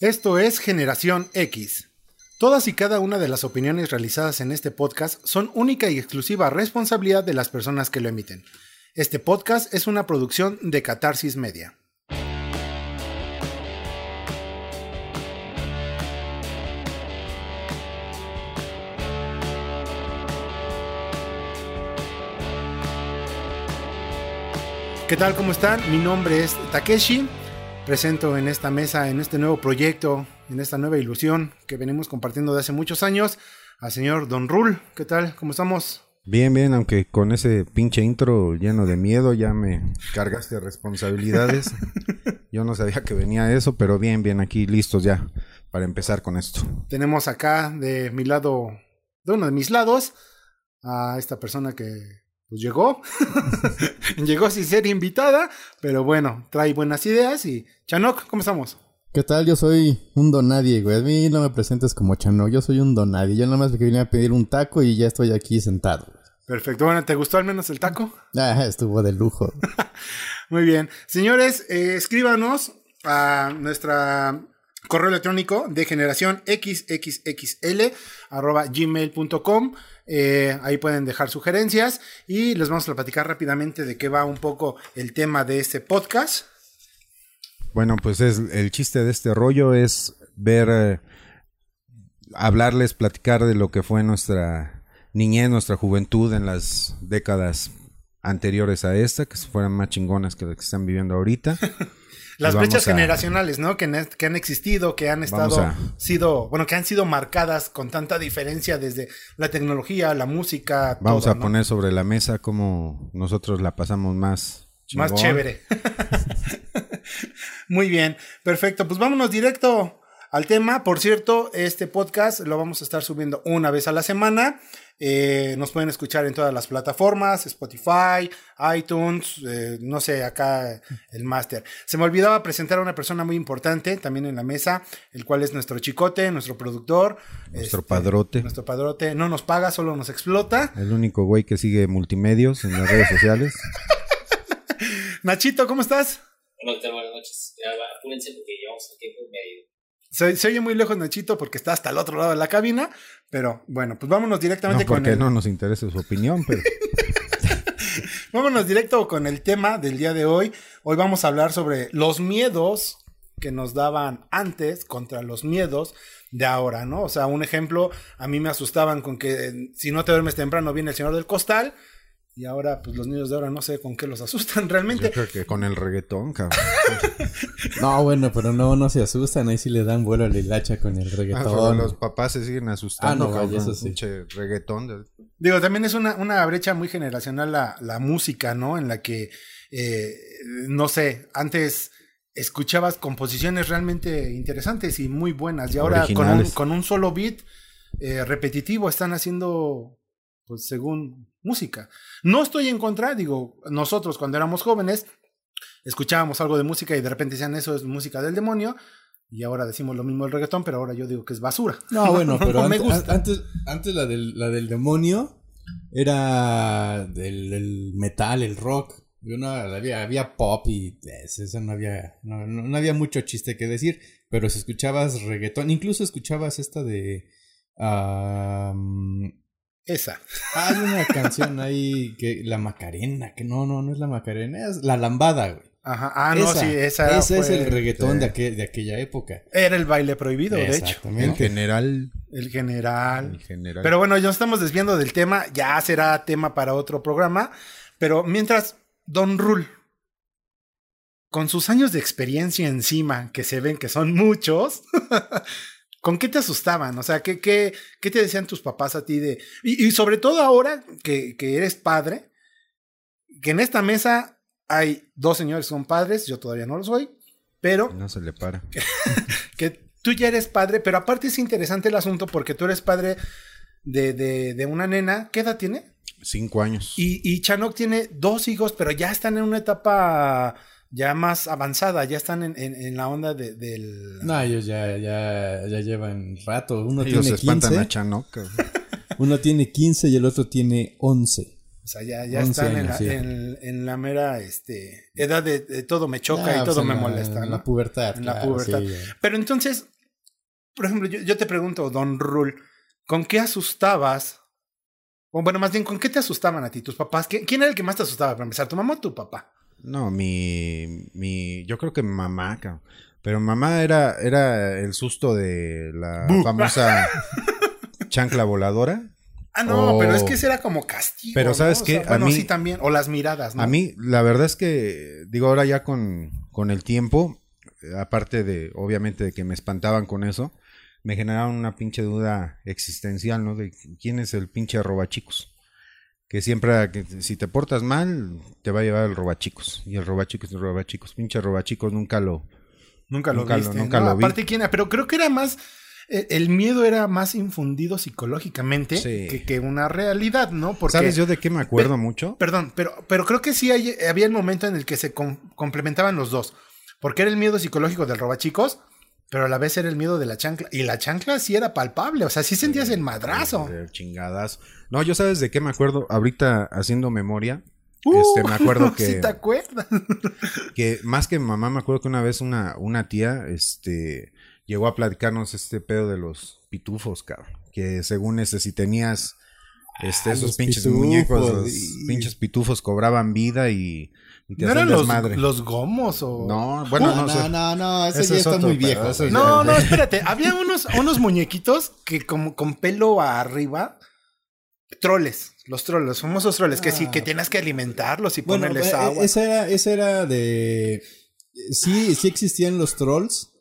Esto es Generación X. Todas y cada una de las opiniones realizadas en este podcast son única y exclusiva responsabilidad de las personas que lo emiten. Este podcast es una producción de Catarsis Media. ¿Qué tal? ¿Cómo están? Mi nombre es Takeshi. Presento en esta mesa, en este nuevo proyecto, en esta nueva ilusión que venimos compartiendo de hace muchos años, al señor Don Rul. ¿Qué tal? ¿Cómo estamos? Bien, bien, aunque con ese pinche intro lleno de miedo ya me cargaste responsabilidades. Yo no sabía que venía eso, pero bien, bien, aquí listos ya para empezar con esto. Tenemos acá de mi lado, de uno de mis lados, a esta persona que pues llegó. llegó sin ser invitada, pero bueno, trae buenas ideas y Chanok, ¿cómo estamos? ¿Qué tal? Yo soy un donadie, güey. A mí no me presentes como Chanok, yo soy un donadie. Yo nada más me vine a pedir un taco y ya estoy aquí sentado. Perfecto. Bueno, ¿te gustó al menos el taco? Ah, estuvo de lujo. Muy bien. Señores, eh, escríbanos a nuestra correo electrónico de generación xxxl arroba gmail.com. Eh, ahí pueden dejar sugerencias y les vamos a platicar rápidamente de qué va un poco el tema de este podcast. Bueno, pues es el chiste de este rollo es ver, eh, hablarles, platicar de lo que fue nuestra niñez, nuestra juventud en las décadas anteriores a esta, que fueran más chingonas que las que están viviendo ahorita. Las brechas generacionales, ¿no? Que, han existido, que han estado, sido, bueno, que han sido marcadas con tanta diferencia desde la tecnología, la música. Vamos a poner sobre la mesa cómo nosotros la pasamos más. Más chévere. Muy bien, perfecto. Pues vámonos directo al tema. Por cierto, este podcast lo vamos a estar subiendo una vez a la semana. Eh, nos pueden escuchar en todas las plataformas, Spotify, iTunes, eh, no sé, acá el máster. Se me olvidaba presentar a una persona muy importante también en la mesa, el cual es nuestro chicote, nuestro productor. Nuestro este, padrote. Nuestro padrote. No nos paga, solo nos explota. El único güey que sigue multimedios en las redes sociales. Nachito, ¿cómo estás? Buenas noches. Apúrense porque llevamos tiempo medio. Se, se, oye muy lejos Nachito porque está hasta el otro lado de la cabina, pero bueno, pues vámonos directamente no, porque no nos interesa su opinión, pero... vámonos directo con el tema del día de hoy. Hoy vamos a hablar sobre los miedos que nos daban antes contra los miedos de ahora, ¿no? O sea, un ejemplo, a mí me asustaban con que si no te duermes temprano viene el señor del costal y ahora, pues los niños de ahora no sé con qué los asustan realmente. Yo creo que con el reggaetón, cabrón. no, bueno, pero no, no se asustan. Ahí sí le dan vuelo a la hilacha con el reggaetón. Ah, los papás se siguen asustando. Ah, no, vaya, eso sí. reggaetón. Digo, también es una, una brecha muy generacional la, la música, ¿no? En la que, eh, no sé, antes escuchabas composiciones realmente interesantes y muy buenas. Y ahora con un, con un, solo beat eh, repetitivo están haciendo, pues según música. No estoy en contra, digo, nosotros cuando éramos jóvenes escuchábamos algo de música y de repente decían eso es música del demonio. Y ahora decimos lo mismo del reggaetón, pero ahora yo digo que es basura. No, bueno, pero antes, antes, la, del, la del demonio era del, metal, el rock. había, había pop y eso no había, no, había mucho chiste que decir. Pero si escuchabas reggaetón, incluso escuchabas esta de... Esa. Hay una canción ahí que la Macarena, que no, no, no es la Macarena, es la lambada, güey. Ajá. Ah, no, sí, esa Ese es el reggaetón de, de, aquella época. Era el baile prohibido, de hecho. El general. El general. El general. Pero bueno, ya nos estamos desviando del tema, ya será tema para otro programa. Pero mientras, Don Rule, con sus años de experiencia encima, que se ven que son muchos, ¿Con qué te asustaban? O sea, ¿qué, qué, qué te decían tus papás a ti de... Y, sobre todo ahora que, que, eres padre, que en esta mesa hay dos señores que son padres, yo todavía no lo soy, pero... No se le para. Que, tú ya eres padre, pero aparte es interesante el asunto porque tú eres padre de, de, de una nena, ¿qué edad tiene? Cinco años. Y, y Chanok tiene dos hijos, pero ya están en una etapa ya más avanzada, ya están en, en, la onda de, del... No, ellos ya, ya, ya llevan rato. Uno tiene 15. A Chanoca. uno tiene 15 y el otro tiene 11. O sea, ya, ya 11 están en, la, sí. en, en la mera este, edad de, de todo me choca Ah, y pues todo en me la- molesta. En ¿no? la pubertad. En la pubertad. sí. Pero entonces, por ejemplo, yo, yo te pregunto, Don Rule, ¿con qué asustabas? O bueno, más bien, ¿con qué te asustaban a ti tus papás? ¿Qui- ¿Quién era el que más te asustaba para empezar? ¿Tu mamá o tu papá? No, mi, mi, yo creo que mamá, cabrón. Pero mamá era, era el susto de la famosa chancla voladora. Ah, no, pero es que ese era como castigo. Pero ¿no? ¿sabes O sea, A bueno, mí- sí también. O las miradas, ¿no? A mí, la verdad es que, digo, ahora ya con, con el tiempo, aparte de, obviamente, de que me espantaban con eso, me generaron una pinche duda existencial, ¿no? De quién es el pinche robachicos. Que siempre, que si te portas mal, te va a llevar el robachicos. Y el robachicos, el robachicos. Pinche robachicos nunca lo... Nunca lo Nunca lo- viste. nunca ¿no? lo vi. Aparte, ¿quién era? Pero creo que era más. eh, El miedo era más infundido psicológicamente Sí. que, que una realidad, ¿no? Porque, ¿Sabes yo de qué me acuerdo mucho? Perdón, pero, pero creo que sí hay- había el momento en el que se com- complementaban los dos. Porque era el miedo psicológico del robachicos, pero a la vez era el miedo de la chancla. Y la chancla sí era palpable, o sea, sí sentías el madrazo. Chingadas. No, yo sabes de qué me acuerdo. Ahorita haciendo memoria, Uh, este, me acuerdo que... Sí, te acuerdas. que más que mi mamá, me acuerdo que una vez una, una tía, este, llegó a platicarnos este pedo de los pitufos, cabrón. Que según ese, si tenías, este, Ah, esos pinches pitufos, muñecos, los pinches pitufos cobraban vida y, ¿No eran los, los gomos o.? No, bueno, no, no, sé. no, no, ese Ese ya es está otro muy viejo. ese ese No, no, espérate. Había unos, unos muñequitos que como con pelo arriba. Troles, los troles, los famosos troles, que sí, Ah. que tienes que alimentarlos y Bueno, ponerles eh, agua. esa era, esa era de... Sí, sí existían los trolls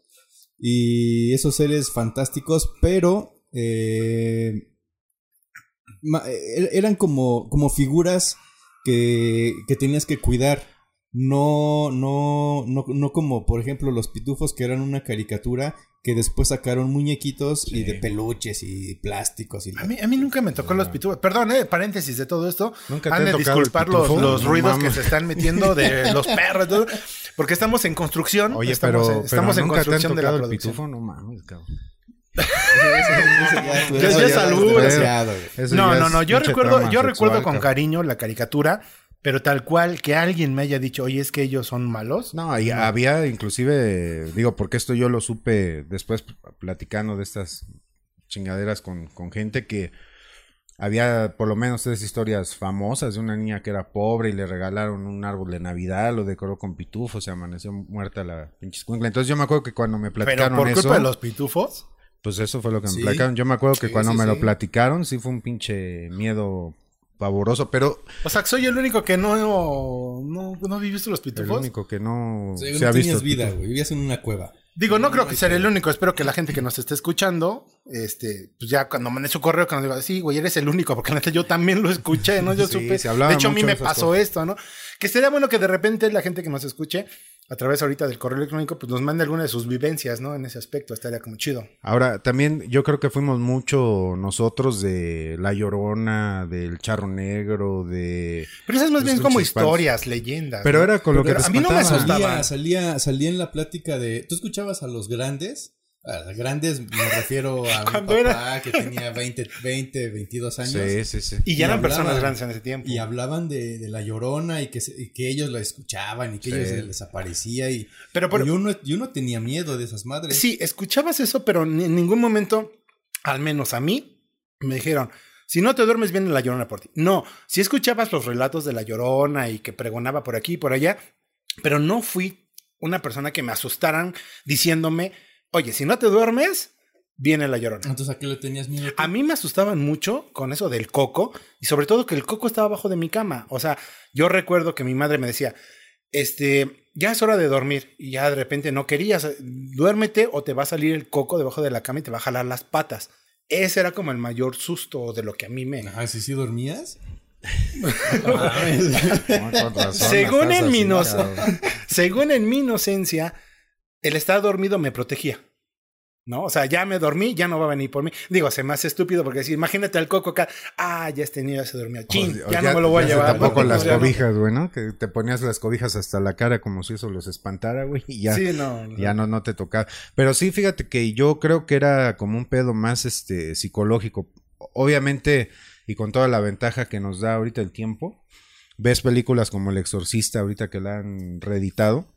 y esos seres fantásticos, pero eh, eh, eran como, como figuras que, que tenías que cuidar. No, no, no, no como por ejemplo los pitufos que eran una caricatura que después sacaron muñequitos y de peluches y plásticos y A mí, a mí nunca me tocó los pitufos. Perdón, eh, paréntesis de todo esto. ¿Nunca te Han ha de disculpar los, los No ruidos que se están metiendo de los perros. todo, porque estamos en construcción. Oye, estamos, pero, en- estamos pero en nunca te han construcción de la tocado el producción. pitufo, no mames, cabrón. Ya- ya Eso ya salud. No, no, no. Yo recuerdo, yo sexual, recuerdo con cariño la caricatura, pero tal cual que alguien me haya dicho, oye, es que ellos son malos. No, y había inclusive, digo, porque esto yo lo supe después platicando de estas chingaderas con, con gente que había por lo menos tres historias famosas de una niña que era pobre y le regalaron un árbol de Navidad, lo decoró con pitufos, se amaneció muerta la pinche escuincla. Entonces yo me acuerdo que cuando me Pero platicaron por eso, culpa de los pitufos. pues eso fue lo que me Sí. platicaron. Yo me acuerdo que Sí, cuando sí, me lo platicaron sí fue un pinche miedo pavoroso, pero O sea, soy el único que no, no, no viviste los el pitufos. único que no O sea, se no ha tenías visto vida, güey. Vivías en una cueva. Digo, no creo que sea el único. Espero que la gente que nos esté escuchando, este, pues ya cuando mande su correo, que nos diga, sí, güey, eres el único, porque neta yo también lo escuché, ¿no? Yo Sí, supe. de hecho, a mí me pasó cosas. esto, ¿no? Que sería bueno que de repente la gente que nos escuche, a través ahorita del correo electrónico, pues nos mande alguna de sus vivencias, ¿no? En ese aspecto, estaría como chido. Ahora, también yo creo que fuimos mucho nosotros de La Llorona, del Charro Negro, de... Pero esas más bien como palos. historias, leyendas. Pero ¿no? era con lo que Pero te a mí no me asustaban. Salía, salía, salía en la plática de. ¿Tú escuchabas a los grandes? A grandes me refiero a mi papá que tenía 20, 20, 22 años. Sí, sí, sí. Y ya eran hablaban. personas grandes en ese tiempo. Y hablaban de, de la llorona y que, y que ellos la escuchaban y que Sí. ellos les aparecía. Y, Pero por- y uno, y uno tenía miedo de esas madres. Sí, escuchabas eso, pero en ningún momento, al menos a mí, me dijeron, si no te duermes bien la llorona por ti. No, si escuchabas los relatos de la llorona y que pregonaba por aquí y por allá, pero no fui una persona que me asustaran diciéndome, oye, si no te duermes, viene la llorona. Entonces, ¿a qué le tenías miedo? A mí me asustaban mucho con eso del coco y sobre todo que el coco estaba abajo de mi cama. O sea, yo recuerdo que mi madre me decía, este, ya es hora de dormir y ya de repente no querías, duérmete o te va a salir el coco debajo de la cama y te va a jalar las patas. Ese era como el mayor susto de lo que a mí me... Ah, ¿sí, sí dormías? Según en mi no-. Según en mi inocencia, el estar dormido me protegía. ¿No? O sea, ya me dormí, ya no va a venir por mí. Digo, se me hace estúpido porque decir, imagínate al coco acá, ah, ya este niño ya se durmió. Chin, O- o ya, no me lo voy a llevar. Tampoco ¿no? las no. cobijas, güey, ¿no? Que te ponías las cobijas hasta la cara como si eso los espantara, güey, y ya. Sí, no. no. Ya no, no te tocaba. Pero sí, fíjate que yo creo que era como un pedo más este psicológico. Obviamente, y con toda la ventaja que nos da ahorita el tiempo, ves películas como El Exorcista ahorita que la han reeditado.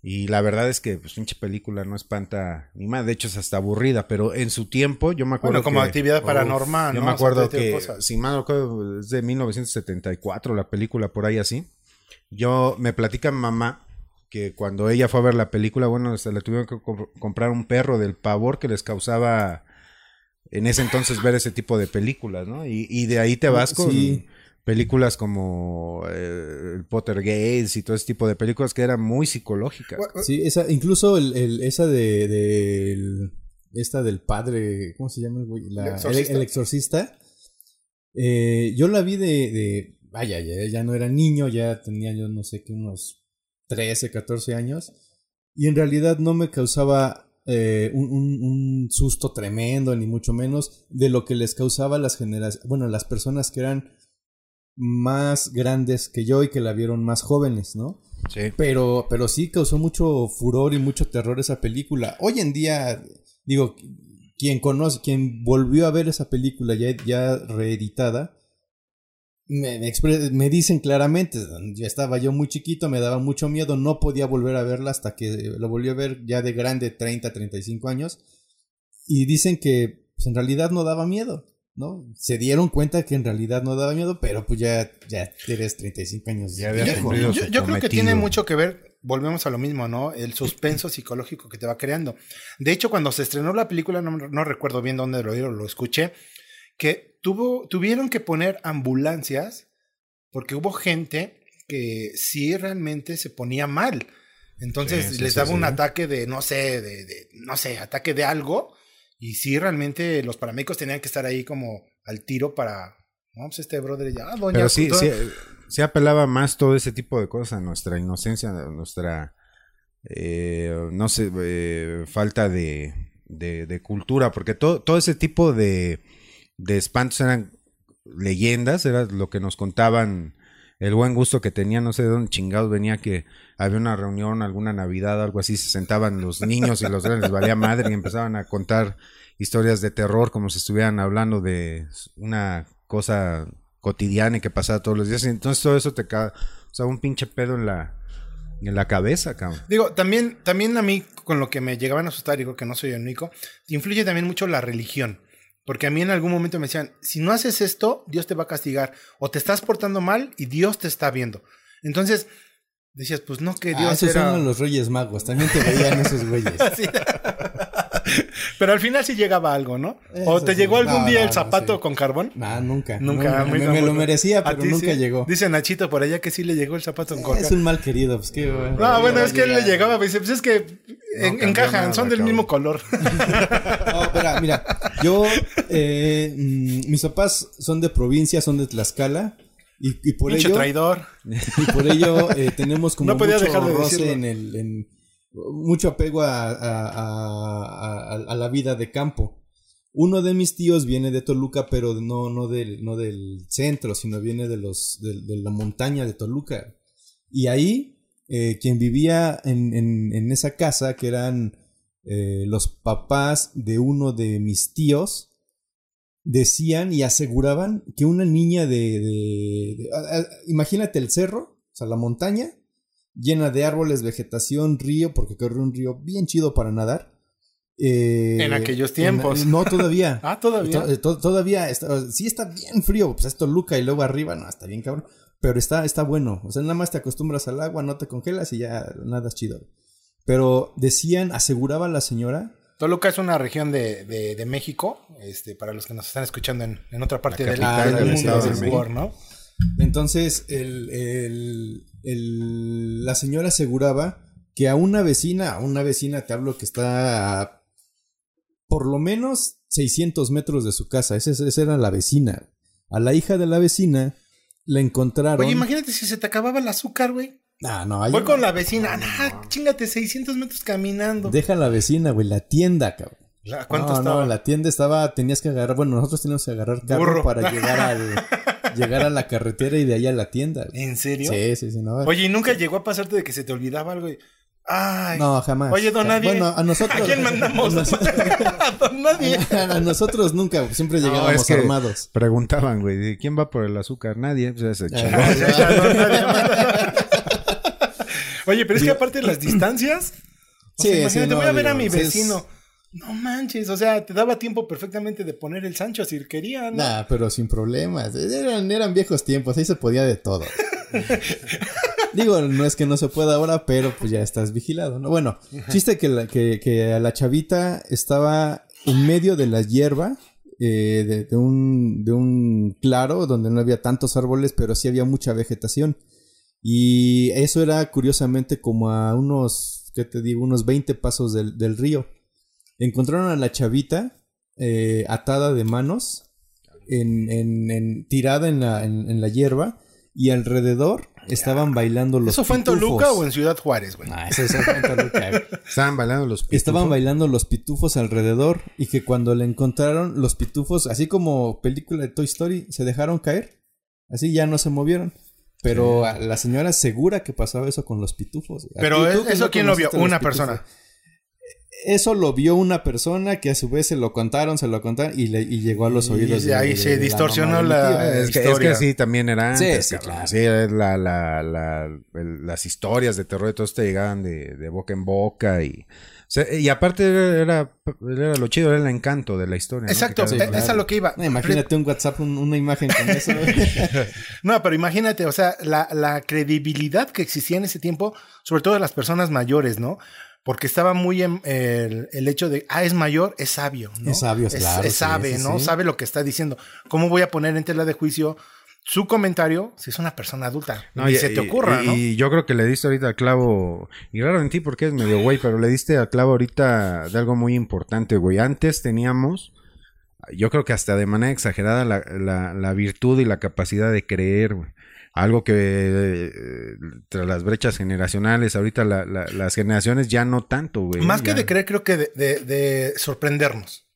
Y la verdad es que, pues, pinche película no espanta ni más. De hecho, es hasta aburrida. Pero en su tiempo, yo me acuerdo. Bueno, como que- actividad paranormal. yo ¿no? me O sea, acuerdo tipo de que, si mal no recuerdo, es de 1974 la película, por ahí así. Yo, me platica mi mamá que cuando ella fue a ver la película, bueno, se le tuvieron que comp- comprar un perro del pavor que les causaba en ese entonces ver ese tipo de películas, ¿no? Y, y de ahí te vas con Sí. Películas como eh, el Pottergate y todo ese tipo de películas que eran muy psicológicas. Sí, esa, incluso el, el- esa de, del- esta del padre, ¿cómo se llama el güey? La- El el, exorcista. el exorcista. Eh, yo la vi de, de- vaya, ya, ya no era niño, ya tenía yo no sé qué, unos 13, 14 años. Y en realidad no me causaba eh, un, un- un susto tremendo, ni mucho menos, de lo que les causaba las generaciones, bueno, las personas que eran más grandes que yo y que la vieron más jóvenes, ¿no? Sí. Pero, pero sí causó mucho furor y mucho terror esa película. Hoy en día, digo, quien conoce, quien volvió a ver esa película ya, ya reeditada, me, me dicen claramente, ya estaba yo muy chiquito, me daba mucho miedo, no podía volver a verla hasta que lo volví a ver ya de grande, 30, 35 años, y dicen que pues, en realidad no daba miedo. ¿No? Se dieron cuenta que en realidad no daba miedo, pero pues ya, ya eres 35 años. Ya había viejo. Yo, su yo creo que tiene mucho que ver, volvemos a lo mismo, ¿no? El suspenso psicológico que te va creando. De hecho, cuando se estrenó la película, no, no recuerdo bien dónde lo oí, lo escuché, que tuvo, tuvieron que poner ambulancias porque hubo gente que sí realmente se ponía mal. Entonces Sí, sí, les sí, daba un sí. ataque de, no sé, de, de, no sé, ataque de algo. Y sí, realmente los paramédicos tenían que estar ahí como al tiro para, no, pues este brother ya, doña. Pero sí, sí apelaba más todo ese tipo de cosas, nuestra inocencia, nuestra, eh, no sé, eh, falta de, de, de cultura, porque todo, todo ese tipo de, de espantos eran leyendas, era lo que nos contaban, el buen gusto que tenían, no sé de dónde chingados venía que había una reunión, alguna Navidad, algo así, se sentaban los niños y los grandes, les valía madre y empezaban a contar historias de terror como si estuvieran hablando de una cosa cotidiana y que pasaba todos los días. Y entonces todo eso te cae, o sea, un pinche pedo en la, en la cabeza, cabrón. Digo, también, también a mí, con lo que me llegaban a asustar, digo que no soy el único, influye también mucho la religión. Porque a mí en algún momento me decían, si no haces esto, Dios te va a castigar. O te estás portando mal y Dios te está viendo. Entonces, decías, pues no, que Ah, Dios esos era... son los Reyes Magos, también te veían esos güeyes. Sí. Pero al final sí llegaba algo, ¿no? ¿O te sí. llegó algún No, día no, el no, zapato sí. con carbón? Nah, nunca. Nunca. Me, nunca, me lo nunca. merecía, ¿A pero ti nunca sí? llegó. Dice Nachito por allá que sí le llegó el zapato con Es coca. un mal querido, pues qué No, bueno, es que él le llegaba, me dice, pues es que en- encajan, nada, son del cabrón. mismo color. No, espera, mira, yo, eh, mm, mis papás son de provincia, son de Tlaxcala. Y, y por ello, traidor. y por ello eh, tenemos como No podía mucho dejar de roce decirlo. en el, en- mucho apego a, a- a- la vida de campo. Uno de mis tíos viene de Toluca, pero no, no, del, no del centro, sino viene de, los, de, la montaña de Toluca. Y ahí, eh, quien vivía en, en- esa casa, que eran eh, los papás de uno de mis tíos, decían y aseguraban que una niña de... imagínate el cerro, o sea, la montaña, llena de árboles, vegetación, río, porque corre un río bien chido para nadar. Eh, En aquellos tiempos. no, todavía. Ah, todavía. To- to- todavía está, sí está bien frío, pues esto Luca y luego arriba, no, está bien cabrón, pero está, está bueno, o sea, nada más te acostumbras al agua, no te congelas y ya nada es chido. Pero decían, aseguraba la señora, Toluca es una región de, de, de México, este, para los que nos están escuchando en, en otra parte La del, del del mundo de México. ¿no? Entonces el, el- el- la señora aseguraba que a una vecina, a una vecina te hablo que está a por lo menos 600 metros de su casa, esa, esa era la vecina. A la hija de la vecina la encontraron... Oye, imagínate si se te acababa el azúcar, güey. Ah, no, ahí- Voy con la vecina. Nah, chingate 600 metros caminando. Deja la vecina, güey, la tienda, cabrón. La- ¿Cuánto no, estaba? no, la tienda estaba, tenías que agarrar, bueno, nosotros teníamos que agarrar carro Burro. para llegar al, llegar a la carretera y de ahí a la tienda. güey. ¿En serio? Sí, sí, sí, no. Oye, ¿y nunca llegó a pasarte de que se te olvidaba algo? y, Ay. No, jamás. Oye, don Nadie. Bueno, a nosotros. ¿A quién mandamos? a don Nadie. a nosotros nunca, siempre No, llegábamos es que armados. Preguntaban, güey, ¿de ¿quién va por el azúcar? Nadie. Pues ese manda. Oye, pero es que aparte de las distancias. O Sí, sea, sí, imagínate, no, voy a ver a mi sí es- vecino. No manches, o sea, te daba tiempo perfectamente de poner el Sancho si querían. ¿no? Nah, pero sin problemas. Eran, eran viejos tiempos, ahí se podía de todo. Digo, no es que no se pueda ahora, pero pues ya estás vigilado, ¿no? Bueno, chiste que, la, que, que a la chavita estaba en medio de la hierba eh, de, de un, de un claro donde no había tantos árboles, pero sí había mucha vegetación. Y eso era curiosamente como a unos, ¿qué te digo? Unos 20 pasos del, del río. Encontraron a la chavita eh, atada de manos, en, en- en- tirada en la, en, en la hierba, y alrededor estaban bailando los ¿Eso fue en pitufos. Toluca o en Ciudad Juárez, güey? Ah, eso, eso fue en Toluca, güey. Estaban bailando los pitufos. Estaban bailando los pitufos alrededor y que cuando le encontraron los pitufos, así como película de Toy Story, se dejaron caer. Así ya no se movieron. Pero la señora segura que pasaba eso con los pitufos. ¿A Pero tú eso no quién lo vio? Una pitufos? Eso lo vio una persona que a su vez se lo contaron, se lo contaron y, le, y llegó a los Y oídos de ahí se distorsionó mi la-. Es que, es historia. que sí, también era Sí, antes, sí, cabrón. claro. Sí, la, la, la, el- las historias de terror de todos te llegaban de, de boca en boca y... o sea, y aparte era, era, era lo chido, era el encanto de la historia. ¿no? Exacto, eh, claro. es a lo que iba. No, imagínate un WhatsApp, un- una imagen con eso. No, pero imagínate, o sea, la, la credibilidad que existía en ese tiempo, sobre todo de las personas mayores, ¿no? Porque estaba muy en el, el hecho de, ah, es mayor, es sabio, ¿no? Es sabio, claro, Es sí, sabe, sí, ¿no? sí. Sabe lo que está diciendo. ¿Cómo voy a poner en tela de juicio su comentario si es una persona adulta? No, y, se te ocurra, y, ¿no? y yo creo que le diste ahorita al clavo, y raro en ti porque es medio güey, pero le diste al clavo ahorita de algo muy importante, güey. Antes teníamos, yo creo que hasta de manera exagerada, la, la, la virtud y la capacidad de creer, güey. Algo que eh, tras las brechas generacionales, ahorita la- la- las generaciones ya no tanto, güey. Más que de creer, creo que de, de- de sorprendernos.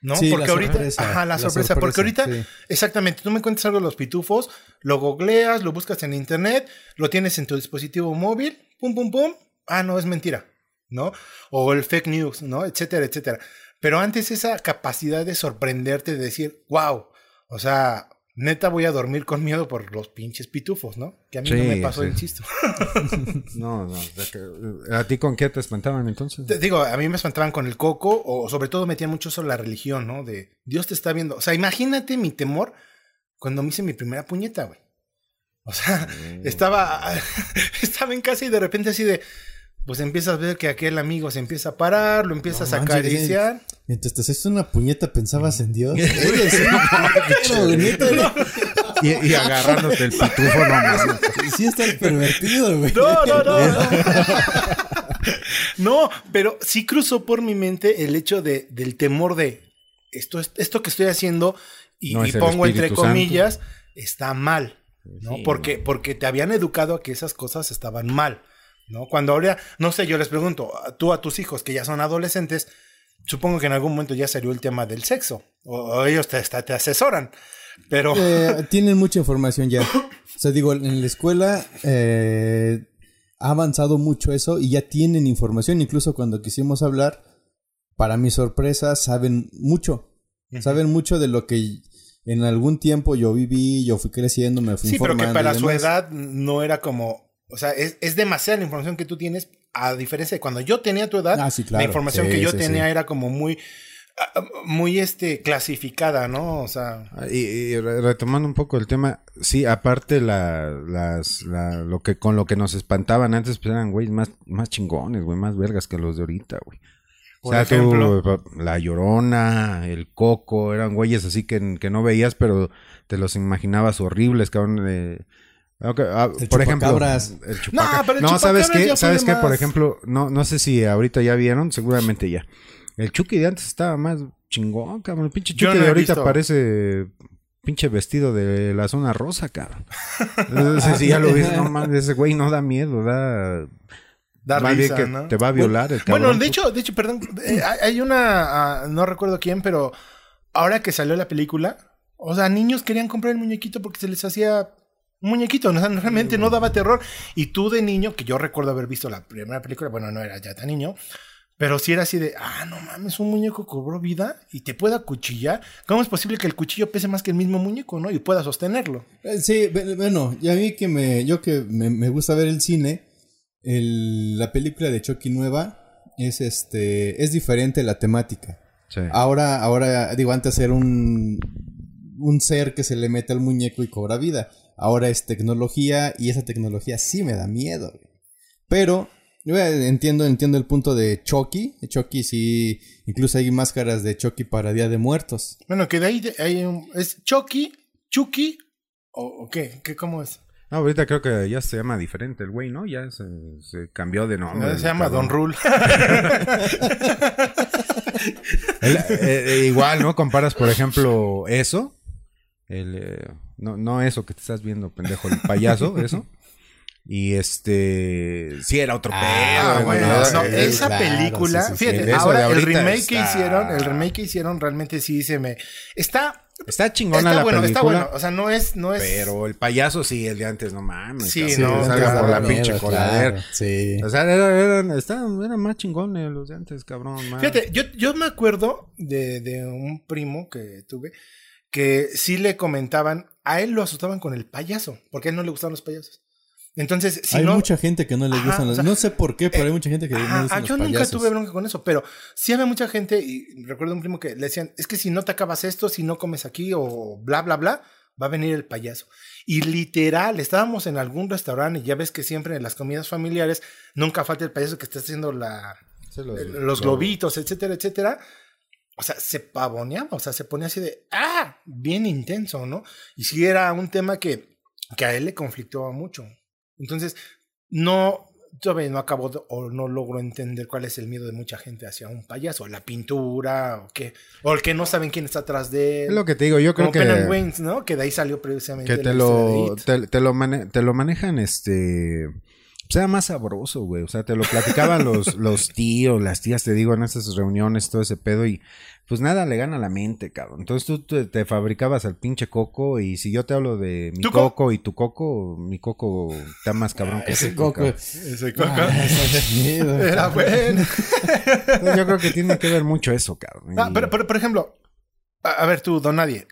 ¿No? Sí, porque la ahorita. sorpresa, ajá, la, la sorpresa. Porque ahorita, sí. exactamente, tú me cuentas algo de los pitufos, lo googleas, lo buscas en internet, lo tienes en tu dispositivo móvil, pum, pum, pum. Ah, no, es mentira. ¿No? O el fake news, ¿no? Etcétera, etcétera. Pero antes esa capacidad de sorprenderte, de decir, wow, o sea, neta voy a dormir con miedo por los pinches pitufos, ¿no? Que a mí no me pasó, sí. insisto. No, no. que- ¿A ti con qué te espantaban entonces? Te digo, a mí me espantaban con el coco o sobre todo metían mucho sobre la religión, ¿no? De Dios te está viendo. O sea, imagínate mi temor cuando me hice mi primera puñeta, güey. O sea, estaba, estaba en casa y de repente así de, pues empiezas a ver que aquel amigo se empieza a parar, lo empiezas No a acariciar. Mientras te haces una puñeta, pensabas en Dios. Y, y agarrándote el pitufo, no mames. sí estás pervertido, güey. No, no, no. no, pero sí cruzó por mi mente el hecho de, del temor de esto, es- esto que estoy haciendo, y, No pongo entre Santo. comillas, está mal. ¿no? Sí, porque, porque te habían educado a que esas cosas estaban mal. ¿no? Cuando ahora, no sé, yo les pregunto, tú a tus hijos que ya son adolescentes, supongo que en algún momento ya salió el tema del sexo, o, o ellos te, te asesoran. Pero Eh, tienen mucha información ya. O sea, digo, en la escuela eh, ha avanzado mucho eso y ya tienen información. Incluso cuando quisimos hablar, para mi sorpresa, saben mucho. Saben mucho de lo que en algún tiempo yo viví, yo fui creciendo, me fui Sí, pero que informando. para su edad no era como. O sea, es, es demasiada la información que tú tienes, a diferencia de cuando yo tenía tu edad. Ah, sí, La información Sí, que yo sí, tenía sí. era como muy. ah, Muy este clasificada, ¿no? O sea. Y, y re- retomando un poco el tema, sí, aparte la, las, la, lo que con lo que nos espantaban antes, pues eran güey más, más chingones, güey, más vergas que los de ahorita, güey. O sea, tú, ejemplo. la llorona, el coco, eran güeyes así que, que no veías, pero te los imaginabas horribles, cabrón. de- Ok, ah, El por ejemplo, el No, pero el no, ¿sabes qué? ¿Sabes qué? Por ejemplo, no, no sé si ahorita ya vieron, seguramente ya. El Chucky de antes estaba más chingón, cabrón. El pinche Chucky no de ahorita visto. parece pinche vestido de la zona rosa, cabrón. Entonces, si ya lo viste, no mames, ese güey no da miedo, da... Da más bien risa, que ¿no? te va a violar el cabrón. Bueno, de hecho, de hecho, perdón, eh, hay- una, ah, no recuerdo quién, pero ahora que salió la película, o sea, niños querían comprar el muñequito porque se les hacía muñequito, no, realmente no daba terror. Y tú de niño, que yo recuerdo haber visto la primera película, bueno, no era ya tan niño, pero si era así de, ah, no mames, un muñeco cobró vida y te pueda cuchillar. ¿Cómo es posible que el cuchillo pese más que el mismo muñeco, no? Y pueda sostenerlo. Eh, Sí, bueno, y a mí que me, yo que me, me gusta ver el cine, el- la película de Chucky nueva es este, es diferente la temática. Sí. Ahora, ahora, digo, antes era un, un ser que se le mete al muñeco y cobra vida. Ahora es tecnología y esa tecnología sí me da miedo. güey. Pero, yo eh, entiendo, entiendo el punto de Chucky. Chucky sí, incluso hay máscaras de Chucky para Día de Muertos. Bueno, que de ahí hay un, es Chucky, Chucky, o, o qué, ¿qué, cómo es? No, ahorita creo que ya se llama diferente el güey, ¿no? Ya se, se cambió de nombre. se llama Don. Rule. El- eh, eh, igual, ¿no? Comparas, por ejemplo, eso. El, eh, no, no eso que te estás viendo, pendejo, el payaso, eso. Y este. Sí, era otro Ah, pedo. bueno, no, sí, esa claro, película, sí, sí, sí. fíjate, de ahora el remake que está- hicieron, el remake que hicieron realmente sí se me está Está chingona está la bueno, está película. bueno, o sea, no es no es Pero el payaso sí, el de antes, no mames. Sí, cabrón, no, que sí, salga por la pinche claro, sí. O sea, era- eran, estaban- eran más chingones los de antes, cabrón. más. Fíjate, yo, yo me acuerdo de, de un primo que tuve que sí le comentaban, a él lo asustaban con el payaso, porque a él no le gustaban los payasos. Entonces, si hay no, mucha gente que no le gustan los... o sea, no sé por qué, pero hay mucha gente que no le gustan los yo nunca payasos. tuve bronca con eso, pero sí había mucha gente, y recuerdo un primo que le decían, es que si no te acabas esto, si no comes aquí o bla, bla, bla, va a venir el payaso. Y literal, estábamos en algún restaurante y ya ves que siempre en las comidas familiares nunca falta el payaso que está haciendo la, Sí, los- eh, los globitos, etcétera, etcétera. O sea, se pavoneaba, o sea, se ponía así de, ah, bien intenso, ¿no? Y sí era un tema que, que a él le conflictaba mucho. Entonces, no, todavía no acabo de- o no logro entender cuál es el miedo de mucha gente hacia un payaso, la pintura, o qué, o el que no saben quién está atrás de él. Es lo que te digo, yo creo Como que. Pen and Wings, ¿no? Que de ahí salió precisamente Que te historia de lo, It. te, te lo mane- te lo manejan, este. Era más sabroso, güey. O sea, te lo platicaban los, los tíos, las tías, te digo, en esas reuniones, todo ese pedo. Y pues nada le gana a la mente, cabrón. Entonces tú te, te fabricabas al pinche coco. Y si yo te hablo de mi ¿Tu co- coco y tu coco, mi coco está más cabrón que Ese coco. cabrón. Ese Ah, da miedo. Era bueno. Entonces, yo creo que tiene que ver mucho eso, cabrón. Ah, pero, pero, por ejemplo, a, a ver tú, don Nadie,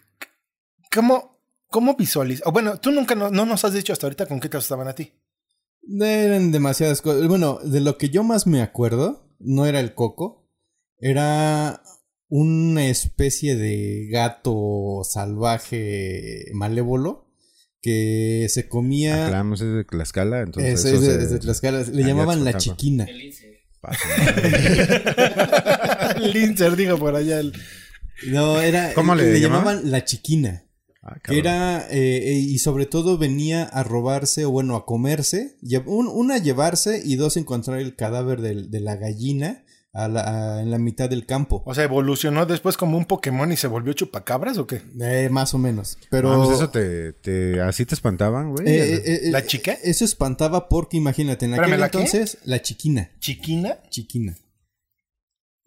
¿cómo, cómo visualizas? O bueno, tú nunca no, no nos has dicho hasta ahorita con qué te asustaban a ti. Eran demasiadas cosas. Bueno, de lo que yo más me acuerdo, no era el coco, era una especie de gato salvaje malévolo que se comía... Aclaramos, es de Tlaxcala, entonces. Eso es de, se- es de Tlaxcala. Le Ah, llamaban la chiquina. El lince. pasa. Lincer, digo por allá. El... No, era. ¿Cómo le llamaban? llamaban la chiquina. Ah, era, eh, eh, y sobre todo venía a robarse, o bueno, a comerse. un- una, llevarse y dos, encontrar el cadáver del- de, la gallina a la- a- en la mitad del campo. O sea, evolucionó después como un Pokémon y se volvió chupacabras o qué? Eh, más o menos. Pero. Ah, pues eso te, te- así te espantaban, güey. eh, eh, ¿La chica? Eso espantaba porque, imagínate, en Espérame, aquel ¿la qué? entonces, la chiquina. ¿Chiquina? Chiquina.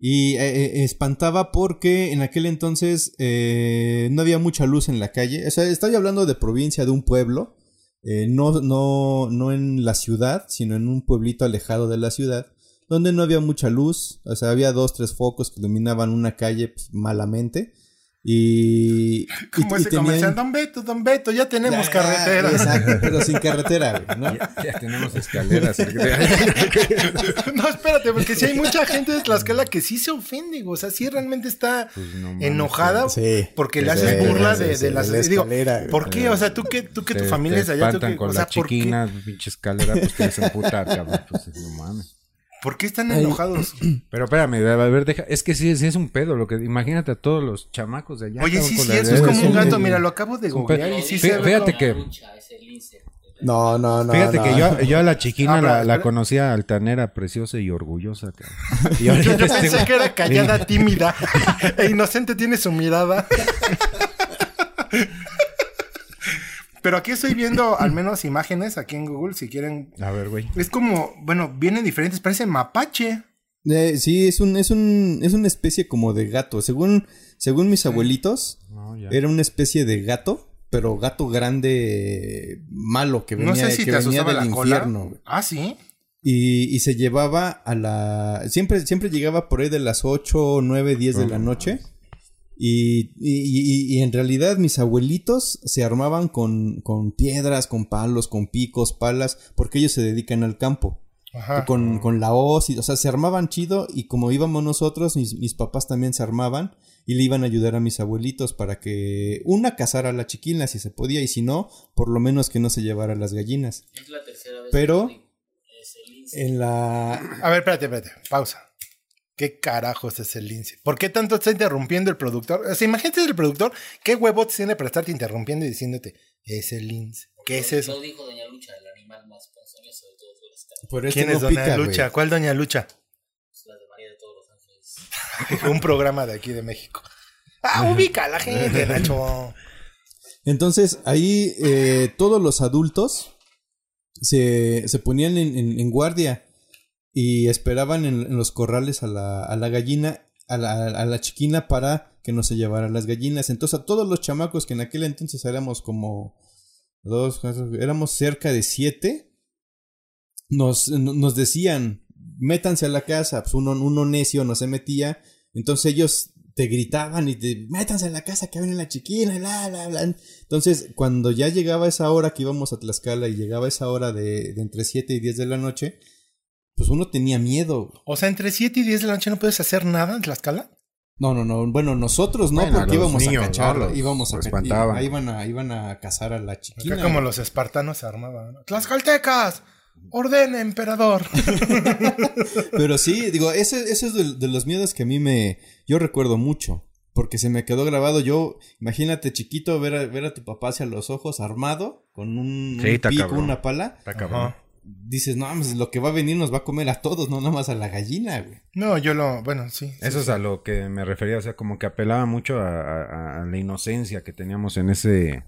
Y eh, eh, espantaba porque en aquel entonces eh, no había mucha luz en la calle. O sea, estoy hablando de provincia, de un pueblo. eh, no, no, no en la ciudad, sino en un pueblito alejado de la ciudad. Donde no había mucha luz. O sea, había dos, tres focos que iluminaban una calle pues, malamente. Y. Como y- y ese tenían- comercial, Don Beto, Don Beto, ya tenemos Ya, carretera. Exacto, pero sin carretera, güey, ¿no? Ya, ya tenemos escaleras. no, espérate, porque si hay mucha gente de Tlaxcala que sí se ofende, güey. o sea, sí realmente está Pues no enojada Sí. porque le Sí, haces burla sí, de, sí, de las... de la digo. ¿por qué? O sea, tú que, tú que tu familia es de allá, tú que, con o sea, la ¿por qué, chiquina, pinche escalera, pues que les emputa, cabrón. Pues no mames. ¿Por qué están enojados? Pero espérame, a ver, deja. Es que sí, sí es un pedo. Lo que, imagínate a todos los chamacos de allá. Oye, sí, sí, eso es como un gato. Mira, lo acabo de googlear y sí se ve fíjate como- que- La lucha, es el lince. No, no, no. Fíjate no. que yo, yo a la chiquina Ah, la, pero- la conocía altanera, preciosa y orgullosa. Y Yo, yo este pensé que era callada, tímida e inocente tiene su mirada. Pero aquí estoy viendo al menos imágenes aquí en Google, si quieren. A ver, güey. Es como, bueno, vienen diferentes, parece mapache. Eh, sí, es un, es un, es una especie como de gato. Según, según mis abuelitos, No, era una especie de gato, pero gato grande malo que venía, no sé si que te venía asustaba del la cola. infierno. güey. Ah, sí. Y, y se llevaba a la... Siempre, siempre llegaba por ahí de las 8, 9, 10 de la noche. Y, y- y- y en realidad mis abuelitos se armaban con, con piedras, con palos, con picos, palas, porque ellos se dedican al campo. Ajá. Con, con la hoz, y- o sea, se armaban chido y como íbamos nosotros, mis, mis papás también se armaban y le iban a ayudar a mis abuelitos para que una cazara a la chiquila si se podía y si no, por lo menos que no se llevara las gallinas. Es la tercera vez Pero- que. En la... A ver, espérate, espérate. Pausa. ¿Qué carajos es el lince? ¿Por qué tanto está interrumpiendo el productor? O sea, imagínate el productor, ¿qué huevos tiene para estarte interrumpiendo y diciéndote, es el lince? ¿Qué es Lo- eso? Lo dijo Doña Lucha, el animal más ponzoñoso de todos los. Por eso ¿Quién es Doña pica. Lucha? ¿Cuál Doña Lucha? Es la de María de todos los ángeles. Un programa de aquí de México. Ah, ubica a la gente, Nacho. Entonces ahí eh, todos los adultos se, se ponían en, en- en guardia y esperaban en, los corrales a la, a la gallina, a la, a la chiquina para que no se llevaran las gallinas. Entonces a todos los chamacos que en aquel entonces éramos como dos, éramos cerca de siete, nos, nos decían, métanse a la casa, pues uno, uno necio no se metía, entonces ellos te gritaban y te, métanse a la casa que viene la chiquina, bla. Entonces, cuando ya llegaba esa hora que íbamos a Tlaxcala y llegaba esa hora de, de entre 7 y 10 de la noche, pues uno tenía miedo. O sea, entre 7 y 10 de la noche no puedes hacer nada en Tlaxcala. No, no, no. Bueno, nosotros no, Bueno, porque íbamos niños, a cachar, ¿no? Íbamos a los ca- espantaban. i- iban a, iban a cazar a la chiquina. Acá como los espartanos se armaban. ¿no? ¡Tlaxcaltecas! ¡Ordene, emperador! Pero sí, digo, ese, ese es de, de los miedos que a mí me, yo recuerdo mucho. Porque se me quedó grabado. Yo, imagínate chiquito, ver a, ver a tu papá hacia los ojos armado, con un, Sí, un pico, cabrón. una pala. Está cabrón. Dices, no, pues, lo que va a venir nos va a comer a todos, no nada más a la gallina, güey. No, yo lo. Bueno, sí. sí, Eso es sí. a lo que me refería, o sea, como que apelaba mucho a, a- a la inocencia que teníamos en ese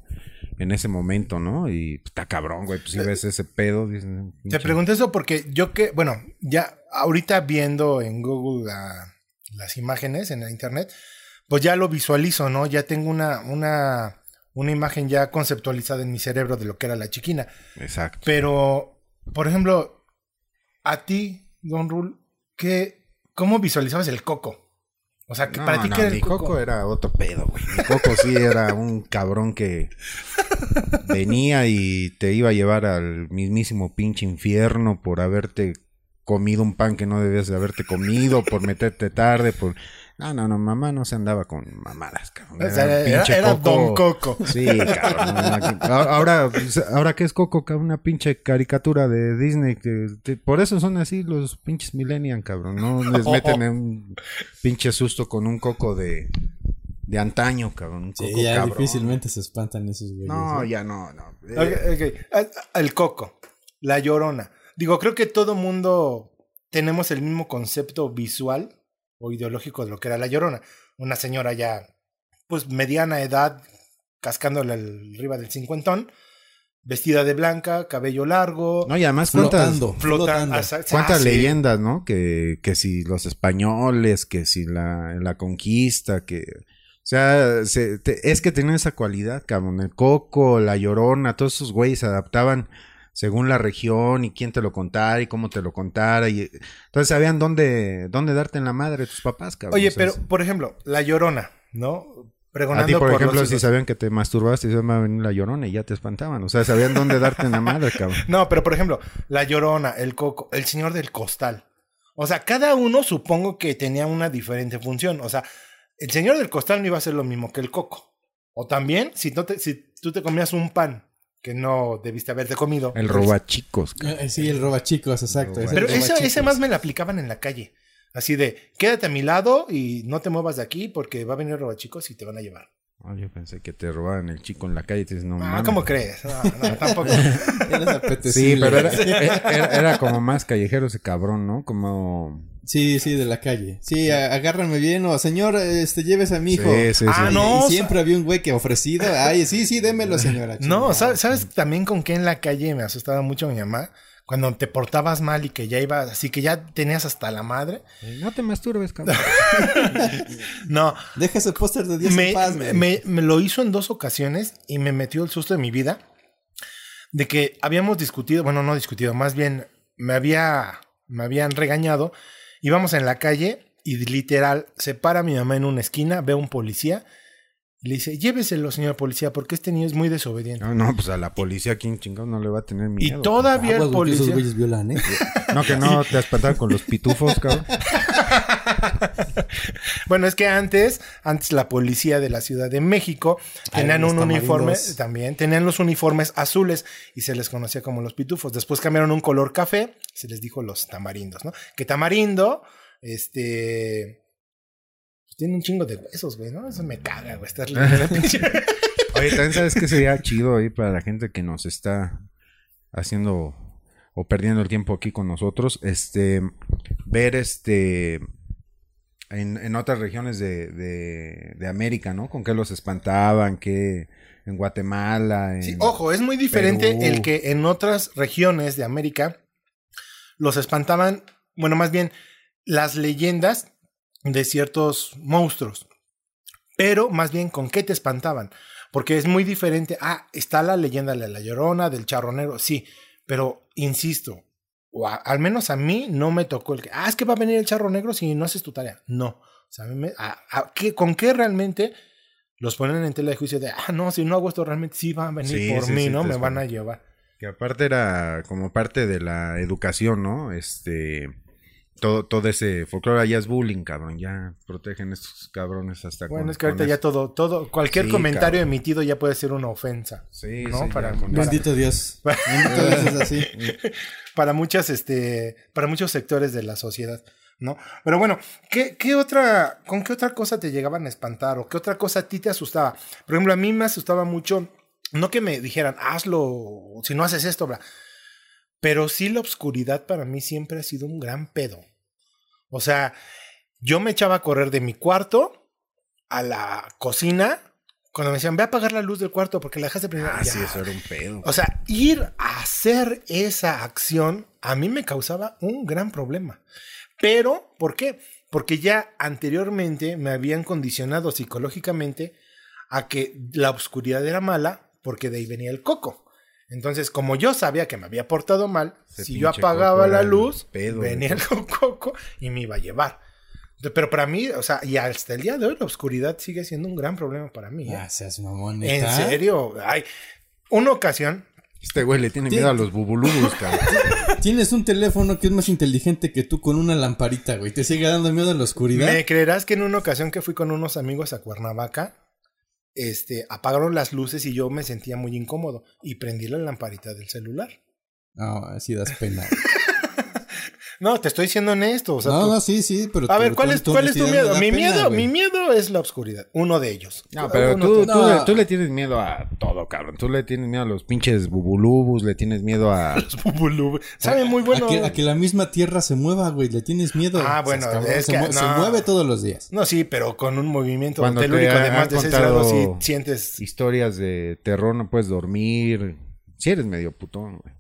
en ese momento, ¿no? Y pues, está cabrón, güey, pues si ves ese pedo, dices, Te pinche- pregunté eso porque yo que, bueno, ya ahorita viendo en Google la- las imágenes en la internet, pues ya lo visualizo, ¿no? Ya tengo una, una, una imagen ya conceptualizada en mi cerebro de lo que era la chiquina. Exacto. Pero, por ejemplo, a ti, Don Rule, ¿qué, ¿cómo visualizabas el coco? O sea, que No, para ti, no, ¿qué era mi el coco? Coco era otro pedo, güey. Mi Coco sí era un cabrón que venía y te iba a llevar al mismísimo pinche infierno por haberte comido un pan que no debías de haberte comido, por meterte tarde, por... No, no, no, mamá no se andaba con mamadas, cabrón. O sea, un era, pinche era Don Coco. Sí, cabrón. no, Ahora, ahora que es Coco, cabrón, una pinche caricatura de Disney. que- que- por eso son así los pinches millennials, cabrón. No les meten en un pinche susto con un Coco de, de antaño, cabrón. Un Sí, Coco ya cabrón. difícilmente se espantan esos güeyes. No, ya no, no. Ah, El coco, la llorona. Digo, creo que todo mundo tenemos el mismo concepto visual o ideológico de lo que era la llorona. Una señora ya, pues mediana edad, cascándole arriba del cincuentón, vestida de blanca, cabello largo, No, y además cuántas, Flotando, flotando. flotando. cuántas Ah, sí. leyendas, ¿no? Que, que si los españoles, que si la, la conquista, que... O sea, se- te- es que tenían esa cualidad, cabrón. El coco, la llorona, todos esos güeyes se adaptaban según la región y quién te lo contara y cómo te lo contara. Y, entonces sabían dónde, dónde darte en la madre tus papás, cabrón. Oye, pero, por ejemplo, la llorona, ¿no? Pregonando a ti, por los ejemplo, si sabían que te masturbabas, te iban a venir la llorona y ya te espantaban. O sea, sabían dónde darte en la madre, cabrón. No, pero por ejemplo, la llorona, el coco, el señor del costal. O sea, cada uno supongo que tenía una diferente función. O sea, el señor del costal no iba a ser lo mismo que el coco. O también, si, no te, si tú te comías un pan que no debiste haberte comido. El robachicos, cabrón. Eh, Sí, el roba chicos, exacto. Pero roba ese, ese chicos. más me lo aplicaban en la calle. Así de, quédate a mi lado y no te muevas de aquí porque va a venir robachicos y te van a llevar. Ah, yo pensé que te robaban el chico en la calle y te dices, no Ah, mames. ¿cómo crees? No, no, tampoco. Eres Sí, pero era, era, era como más callejero ese cabrón, ¿no? Como... Sí, sí, de la calle. Sí, a- agárrame bien o señor, este, lleves a mi hijo. Sí, sí, Ah, sí. no. Y siempre había un güey que ofrecido. Ay, sí, sí, démelo, señora. No. ¿sabes, ¿sabes también con qué en la calle me asustaba mucho mi mamá? Cuando te portabas mal y que ya ibas, así que ya tenías hasta la madre. No te masturbes, cabrón. No, Deja ese póster de Dios me, en paz, man. me- me lo hizo en dos ocasiones y me metió el susto de mi vida de que habíamos discutido, bueno, no discutido, más bien me había me habían regañado. Íbamos en la calle y literal se para mi mamá en una esquina, ve a un policía le dice, "Lléveselo, señor policía, porque este niño es muy desobediente." No, no, pues a la policía, ¿quién chingado no le va a tener y miedo? todavía Aguas, el güey, que esos policía güeyes violan, ¿eh? No, que no te espantar con los pitufos, cabrón. Bueno, es que antes, antes la policía de la Ciudad de México Ah, tenían un uniforme también, tenían los uniformes azules y se les conocía como los pitufos. Después cambiaron un color café, se les dijo los tamarindos, ¿no? Que tamarindo, este, tiene un chingo de huesos, güey, ¿no? Eso me caga, güey, estar la pinche- Oye, también sabes que sería chido ahí para la gente que nos está haciendo o perdiendo el tiempo aquí con nosotros, este, ver este, en, en otras regiones de, de, de América, ¿no? Con qué los espantaban, qué, en Guatemala, en... Sí, ojo, es muy diferente Perú. el que en otras regiones de América los espantaban, bueno, más bien las leyendas de ciertos monstruos. Pero más bien con qué te espantaban. Porque es muy diferente. Ah, está la leyenda de la llorona, del charronero, sí. Pero insisto, o a- al menos a mí no me tocó el que, ah, es que va a venir el charro negro si no haces tu tarea. No. O sea, a mí me- a- a- ¿qué- ¿con qué realmente los ponen en tela de juicio de, ah, no, si no hago esto realmente sí van a venir Sí, por sí, mí, sí, ¿no? Me van a llevar. Que aparte era como parte de la educación, ¿no? Este, todo, todo ese folclore ya es bullying, cabrón, ya protegen estos cabrones hasta Bueno, con- es que ahorita ya eso. todo, todo, cualquier Sí, comentario cabrón. emitido ya puede ser una ofensa. Sí, ¿no? sí, Para- para-. Bendito Dios. Bendito Dios es así. para muchas, este, para muchos sectores de la sociedad, ¿no? Pero bueno, ¿qué, qué otra, con qué otra cosa te llegaban a espantar o qué otra cosa a ti te asustaba? Por ejemplo, a mí me asustaba mucho, no que me dijeran, hazlo, si no haces esto, bla. Pero sí la oscuridad para mí siempre ha sido un gran pedo. O sea, yo me echaba a correr de mi cuarto a la cocina cuando me decían, ve a apagar la luz del cuarto porque la dejaste prendida. Ah, sí, eso era un pedo. O sea, ir a hacer esa acción a mí me causaba un gran problema. Pero, ¿por qué? Porque ya anteriormente me habían condicionado psicológicamente a que la oscuridad era mala porque de ahí venía el coco. Entonces, como yo sabía que me había portado mal, Ese si yo apagaba coco la luz, pedo, venía el coco y me iba a llevar. Pero para mí, o sea, y hasta el día de hoy la oscuridad sigue siendo un gran problema para mí. ¿eh? Ah, seas mamón, en serio, ay, una ocasión Este güey le tiene miedo a los bubulubus, cabrón. Tienes un teléfono que es más inteligente que tú con una lamparita, güey. ¿Te sigue dando miedo a la oscuridad? ¿Me creerás que en una ocasión que fui con unos amigos a Cuernavaca, este, apagaron las luces y yo me sentía muy incómodo y prendí la lamparita del celular? No, así das pena. No, te estoy siendo honesto. O sea, no, tú- no, sí, sí, pero... a ver, ¿cuál es, tu cuál es tu miedo? Mi pena, miedo, mi miedo es la oscuridad. Uno de ellos. No, pero Uno tú, tú, No. le, tú le tienes miedo a todo, cabrón. Tú le tienes miedo a los pinches bubulubus, le tienes miedo a... Bubulú. Sabe muy bueno. A que, a que la misma tierra se mueva, güey. Le tienes miedo. Ah, O sea, bueno, cabrón, es se, que- se mueve todos los días. No, sí, pero con un movimiento Cuando te telúrico de más de 6 contado grados sí sientes... historias de terror, no puedes dormir. Si eres medio putón, güey.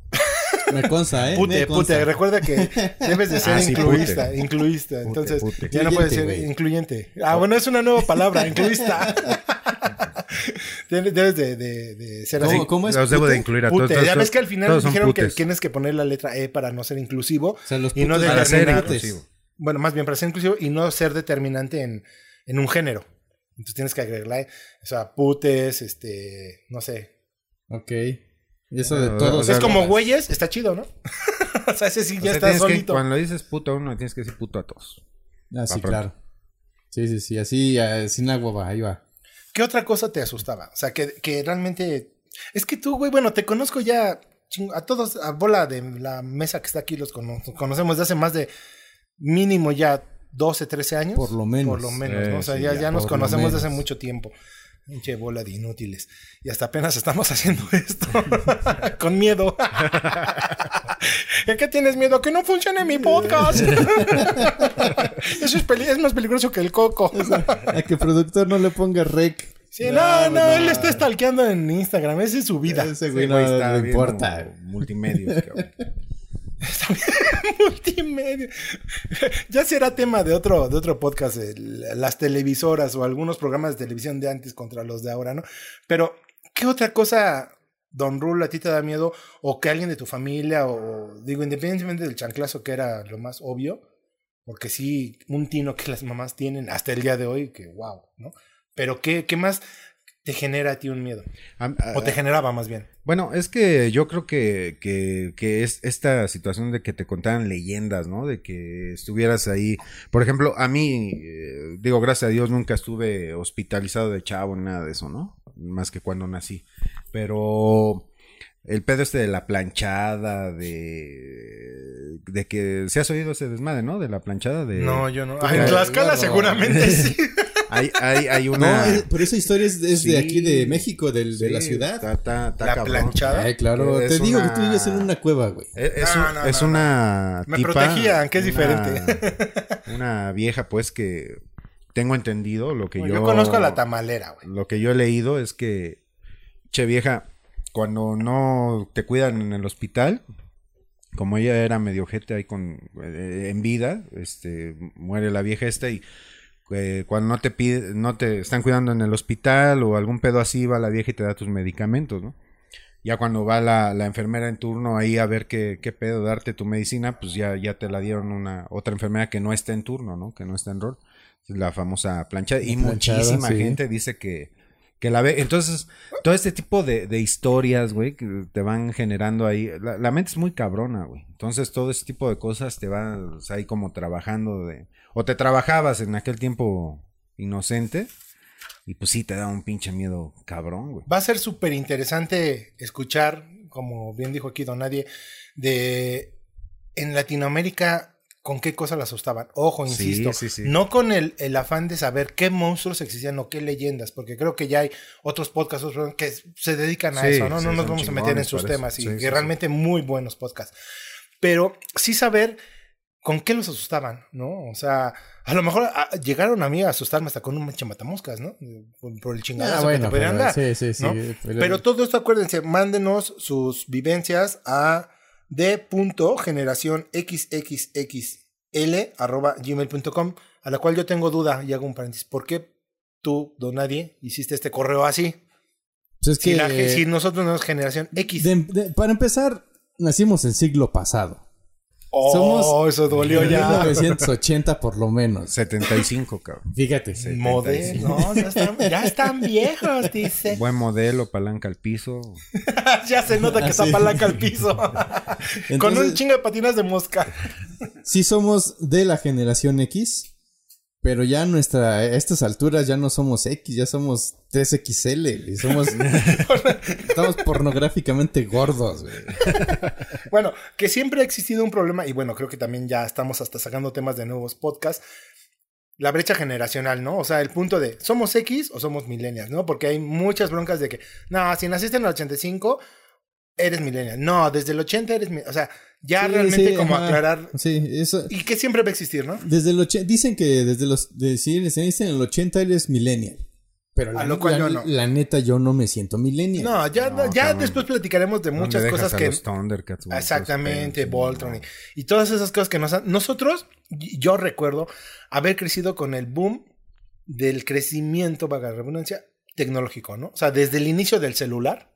Me consta, ¿eh? Pute, Me consta. pute, recuerda que debes de ser Ah, sí, incluista, pute. incluista. Entonces, pute. ya no puedes ser Incluyente, güey. incluyente. Ah, bueno, es una nueva palabra, incluista. Debes de, de- de ser así. ¿Cómo, cómo es? Los debo de incluir a todos. Pute. todos Ya ves que al final dijeron que tienes que poner la letra E para no ser inclusivo. O sea, los y no Para ser inclusivo. Bueno, más bien para ser inclusivo y no ser determinante en, en un género. Entonces tienes que agregar la E. O sea, putes, este, no sé. Ok. Y eso de Bueno, todos. o sea, es como güeyes, está chido, ¿no? o sea, ese sí O ya sea, está tienes que- solito. cuando dices puto a uno, tienes que decir puto a todos. Ah, sí, Va pronto. claro. Sí, sí, sí. Así, eh, sin agua va, ahí va. ¿Qué otra cosa te asustaba? O sea, que, que realmente. Es que tú, güey, bueno, te conozco ya chingo- a todos, a bola de la mesa que está aquí, los cono- conocemos de hace más de mínimo ya 12, 13 años. Por lo menos. Por lo menos, Eh, ¿no? O sea, sí, ya, ya, ya nos conocemos desde hace mucho tiempo. Pinche bola de inútiles. Y hasta apenas estamos haciendo esto. Con miedo. ¿De qué tienes miedo? Que no funcione mi podcast. Eso es, peli- es más peligroso que el coco. A que productor no le ponga rec. Sí, no, no, él está stalkeando en Instagram, esa es su vida. Ese güey no güey está viendo importa. Multimedios, cabrón. multimedia. ya será tema de otro, de otro podcast, el- las televisoras o algunos programas de televisión de antes contra los de ahora, ¿no? Pero, ¿qué otra cosa, Don Rule, a ti te da miedo? O que alguien de tu familia, o digo, independientemente del chanclazo, que era lo más obvio, porque sí, un tino que las mamás tienen hasta el día de hoy, que wow, ¿no? Pero, ¿qué, qué más te genera a ti un miedo? O te generaba más bien. Bueno, es que yo creo que, que, que es esta situación de que te contaran leyendas, ¿no? De que estuvieras ahí. Por ejemplo, a mí, eh, digo, gracias a Dios, nunca estuve hospitalizado de chavo, ni nada de eso, ¿no? Más que cuando nací. Pero el pedo este de la planchada, de, de que se has oído ese desmadre, ¿no? De la planchada de... No, yo no. Ah, en Tlaxcala seguramente sí. Hay, hay, hay No, una... es- pero esa historia es, es Sí. de aquí de México, del, de la ciudad. está- está- está La cabrón. planchada. Ay, claro, Es te digo una- que tú vives en una cueva, güey. Es, es No, un- no, es no, una. Me tipa, protegían, que es una- diferente. Una vieja, pues, que tengo entendido lo que yo, yo. conozco a la tamalera, güey. Lo que yo he leído es que. Che, vieja, cuando no te cuidan en el hospital, como ella era medio gente ahí con. eh, en vida, este. Muere la vieja esta y. eh, cuando no te pide, no te están cuidando en el hospital o algún pedo así, va la vieja y te da tus medicamentos, ¿no? Ya cuando va la, la enfermera en turno ahí a ver qué, qué pedo, darte tu medicina, pues ya, ya te la dieron una otra enfermera que no está en turno, ¿no? Que no está en rol. La famosa plancha. Y planchada, muchísima sí. gente dice que, que la ve. Entonces, todo este tipo de, de historias, güey, que te van generando ahí. La, la mente es muy cabrona, güey. Entonces, todo ese tipo de cosas te vas ahí como trabajando de. O te trabajabas en aquel tiempo inocente. Y pues sí, te da un pinche miedo cabrón, güey. Va a ser súper interesante escuchar, como bien dijo aquí Don Nadie, de en Latinoamérica con qué cosas la asustaban. Ojo, insisto, sí, sí. no con el, el afán de saber qué monstruos existían o qué leyendas, porque creo que ya hay otros podcasts otros que se dedican a eso, ¿no? no nos vamos a meter en sus temas y sí. realmente muy buenos podcasts. Pero sí saber con qué los asustaban, ¿no? O sea, a lo mejor ah, llegaron a mí a asustarme hasta con un mancha matamoscas, ¿no? Por, por el chingadazo que te podían dar. sí, sí, sí. ¿no? pero- Pero todo esto, acuérdense, mándenos sus vivencias a d.generacionxxxl.gmail.com, a la cual yo tengo duda y hago un paréntesis. ¿Por qué tú, don Nadie, hiciste este correo así? pues es Si, que, la ge- si nosotros no somos generación X. de- de- para empezar, nacimos en siglo pasado. Oh, somos- eso dolió ya. 1980 por lo menos. 75, cabrón. Fíjate. Modelo, no, ya están, ya están viejos, dice. Buen modelo, palanca al piso. ya se nota que Ah, está sí. palanca al piso. Con un chingo de patinas de mosca. Sí somos de la generación X, pero ya nuestra, a estas alturas ya no somos X, ya somos 3XL, y somos, estamos pornográficamente gordos, güey. Bueno, que siempre ha existido un problema, y bueno, creo que también ya estamos hasta sacando temas de nuevos podcasts. La brecha generacional, ¿no? O sea, el punto de, ¿somos X o somos millennials, no? Porque hay muchas broncas de que, no, si naciste en el 85, eres millennial. No, desde el 80 eres O sea, ya Sí, realmente sí, como ajá. aclarar. Sí, eso. Y que siempre va a existir, ¿no? Desde el 80, dicen que desde los, de, eres en el 80 eres millennial. Pero la, A lo cual la- yo no. la neta yo no me siento millennial. No, ya, No, ya cabrón. después platicaremos de muchas ¿Dónde cosas dejas a que. los Thundercats? Exactamente, Voltron y, todas esas cosas que nos han... Nosotros, yo recuerdo haber crecido con el boom del crecimiento, vaga redundancia, tecnológico, ¿no? O sea, desde el inicio del celular